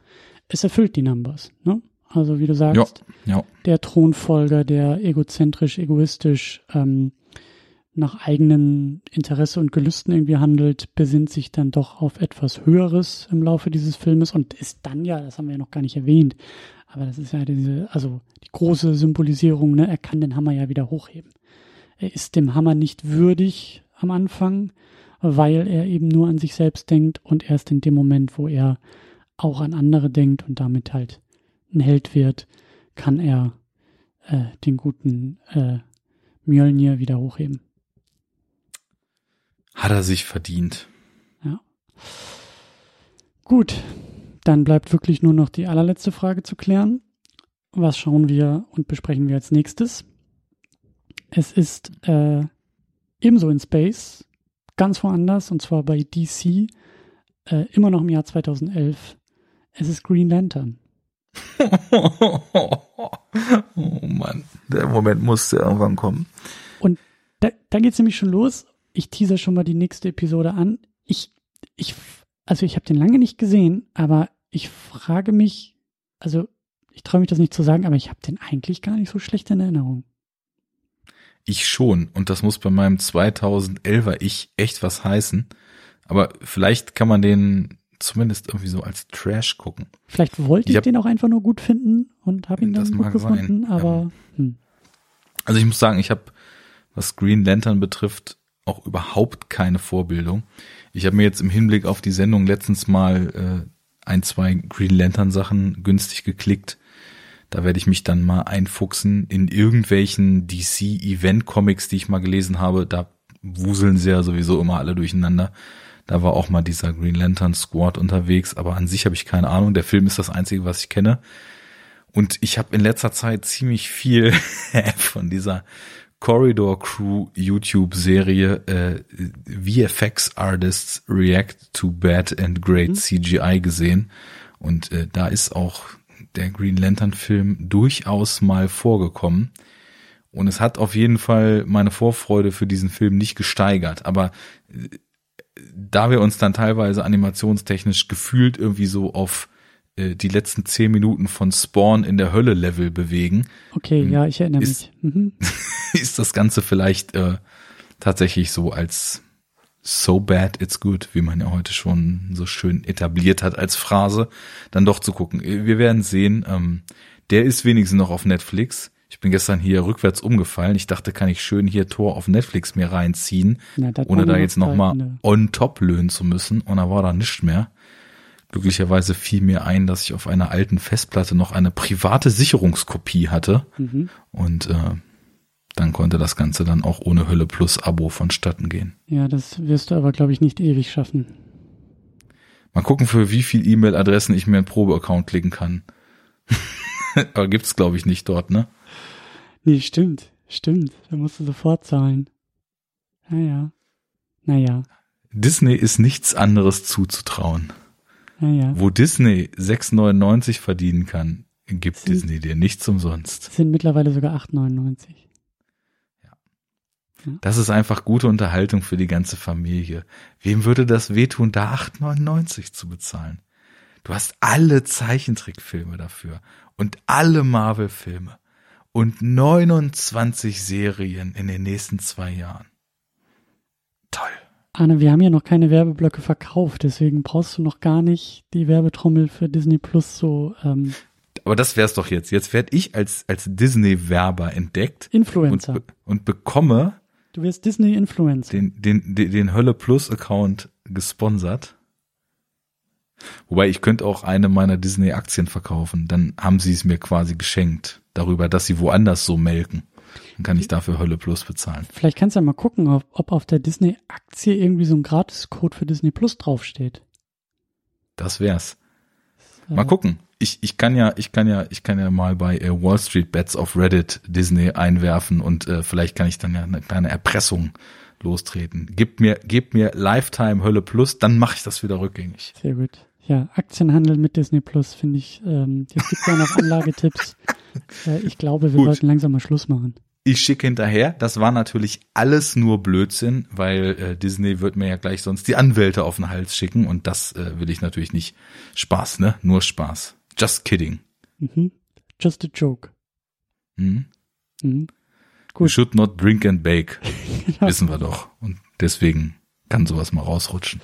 es erfüllt die Numbers. Ne? Also wie du sagst, Ja, der Thronfolger, der egozentrisch, egoistisch ähm, nach eigenen Interesse und Gelüsten irgendwie handelt, besinnt sich dann doch auf etwas Höheres im Laufe dieses Filmes und ist dann ja, das haben wir ja noch gar nicht erwähnt, aber das ist ja diese, also die große Symbolisierung, ne, er kann den Hammer ja wieder hochheben. Er ist dem Hammer nicht würdig am Anfang, weil er eben nur an sich selbst denkt und erst in dem Moment, wo er auch an andere denkt und damit halt ein Held wird, kann er äh, den guten äh, Mjölnir wieder hochheben. hat er sich verdient. Gut, dann bleibt wirklich nur noch die allerletzte Frage zu klären. Was schauen wir und besprechen wir als nächstes? Es ist äh, ebenso in Space, ganz woanders, und zwar bei DC, äh, immer noch im Jahr 2011. Es ist Green Lantern. oh Mann, der Moment musste irgendwann kommen. Da, da geht's nämlich schon los. Ich teaser schon mal die nächste Episode an. Ich, ich, also ich habe den lange nicht gesehen, aber ich frage mich, also ich traue mich das nicht zu sagen, aber ich habe den eigentlich gar nicht so schlecht in Erinnerung. Ich schon. Und das muss bei meinem 2011er Ich echt was heißen. Aber vielleicht kann man den zumindest irgendwie so als Trash gucken. Vielleicht wollte Ich ich, hab- den auch einfach nur gut finden und habe ihn dann gut gefunden, sein, aber hm. Also ich muss sagen, ich habe, was Green Lantern betrifft, auch überhaupt keine Vorbildung. Ich habe mir jetzt im Hinblick auf die Sendung letztens mal äh, ein, zwei Green Lantern Sachen günstig geklickt. Da werde ich mich dann mal einfuchsen in irgendwelchen DC Event Comics, die ich mal gelesen habe. Da wuseln sie ja sowieso immer alle durcheinander. Da war auch mal dieser Green Lantern Squad unterwegs, aber an sich habe ich keine Ahnung. Der Film ist das einzige, was ich kenne. Und ich habe in letzter Zeit ziemlich viel von dieser Corridor Crew YouTube-Serie äh, VFX Artists React to Bad and Great CGI gesehen. Und äh, da ist auch der Green Lantern Film durchaus mal vorgekommen. Und es hat auf jeden Fall meine Vorfreude für diesen Film nicht gesteigert. Aber äh, da wir uns dann teilweise animationstechnisch gefühlt irgendwie so auf äh, die letzten zehn Minuten von Spawn in der Hölle Level bewegen, okay, ja, ich erinnere. Ist- mich. Mhm. ist das Ganze vielleicht äh, tatsächlich so als so bad it's good, wie man ja heute schon so schön etabliert hat als Phrase, dann doch zu gucken. Wir werden sehen. Ähm, der ist wenigstens noch auf Netflix. Ich bin gestern hier rückwärts umgefallen. Ich dachte, kann ich schön hier Tor auf Netflix mir reinziehen, Na, ohne da jetzt nochmal ne? on top löhnen zu müssen. Und da war da nichts mehr. Glücklicherweise fiel mir ein, dass ich auf einer alten Festplatte noch eine private Sicherungskopie hatte. Mhm. Und äh, dann konnte das Ganze dann auch ohne Hölle Plus Abo vonstatten gehen. Ja, das wirst du aber, glaube ich, nicht ewig schaffen. Mal gucken, für wie viel E-Mail-Adressen ich mir einen Probeaccount klicken kann. aber gibt's glaube ich nicht dort, ne? Nee, stimmt, stimmt. Da musst du sofort zahlen. Naja. Naja, Disney ist nichts anderes zuzutrauen. naja. Wo Disney 6,99 verdienen kann, gibt Sind- Disney dir nichts umsonst. Es sind mittlerweile sogar 8,99. Das ist einfach gute Unterhaltung für die ganze Familie. Wem würde das wehtun, da 8,99 zu bezahlen? Du hast alle Zeichentrickfilme dafür und alle Marvel-Filme und 29 Serien in den nächsten zwei Jahren. Toll. Arne, wir haben ja noch keine Werbeblöcke verkauft, deswegen brauchst du noch gar nicht die Werbetrommel für Disney Plus so ähm, Aber das wär's doch jetzt. Jetzt werde ich als, als Disney-Werber entdeckt und, Influencer. be und bekomme Du wirst Disney Influencer. den, den, den, den Hölle Plus Account gesponsert. Wobei ich könnte auch eine meiner Disney Aktien verkaufen. Dann haben sie es mir quasi geschenkt. Darüber, dass sie woanders so melken. Dann kann ich dafür Hölle Plus bezahlen. Vielleicht kannst du ja mal gucken, ob, ob auf der Disney-Aktie irgendwie so ein Gratiscode für Disney Plus draufsteht. Das wär's. Mal gucken. Ich, ich kann ja, ich kann ja, ich kann ja mal bei äh, Wall Street Bets auf Reddit Disney einwerfen und äh, vielleicht kann ich dann ja eine kleine Erpressung lostreten. Gib mir, gib mir Lifetime Hölle Plus, dann mache ich das wieder rückgängig. Sehr gut. Ja, Aktienhandel mit Disney Plus finde ich, ähm, jetzt gibt ja noch Anlagetipps. äh, ich glaube, wir Gut. sollten langsam mal Schluss machen. Ich schicke hinterher. Das war natürlich alles nur Blödsinn, weil äh, Disney wird mir ja gleich sonst die Anwälte auf den Hals schicken und das äh, will ich natürlich nicht. Spaß, ne? Nur Spaß. Just kidding. Mhm. Just a joke. Hm? Mhm. We Gut. should not drink and bake. Genau. Wissen wir doch. Und deswegen kann sowas mal rausrutschen.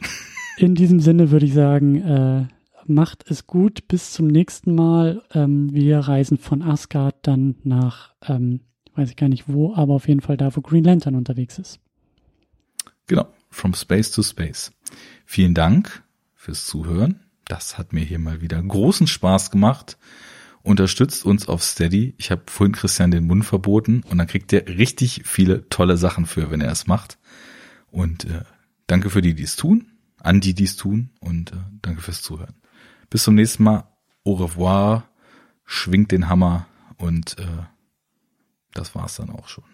In diesem Sinne würde ich sagen, äh, macht es gut. Bis zum nächsten Mal. Ähm, wir reisen von Asgard dann nach, ähm, weiß ich gar nicht wo, aber auf jeden Fall da, wo Green Lantern unterwegs ist. Genau. From Space to Space. Vielen Dank fürs Zuhören. Das hat mir hier mal wieder großen Spaß gemacht. Unterstützt uns auf Steady. Ich habe vorhin Christian den Mund verboten und dann kriegt ihr richtig viele tolle Sachen für, wenn er es macht. Und äh, danke für die, die es tun, an die, die es tun und äh, danke fürs Zuhören. Bis zum nächsten Mal. Au revoir. Schwingt den Hammer und äh, das war's dann auch schon.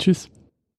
Tschüss.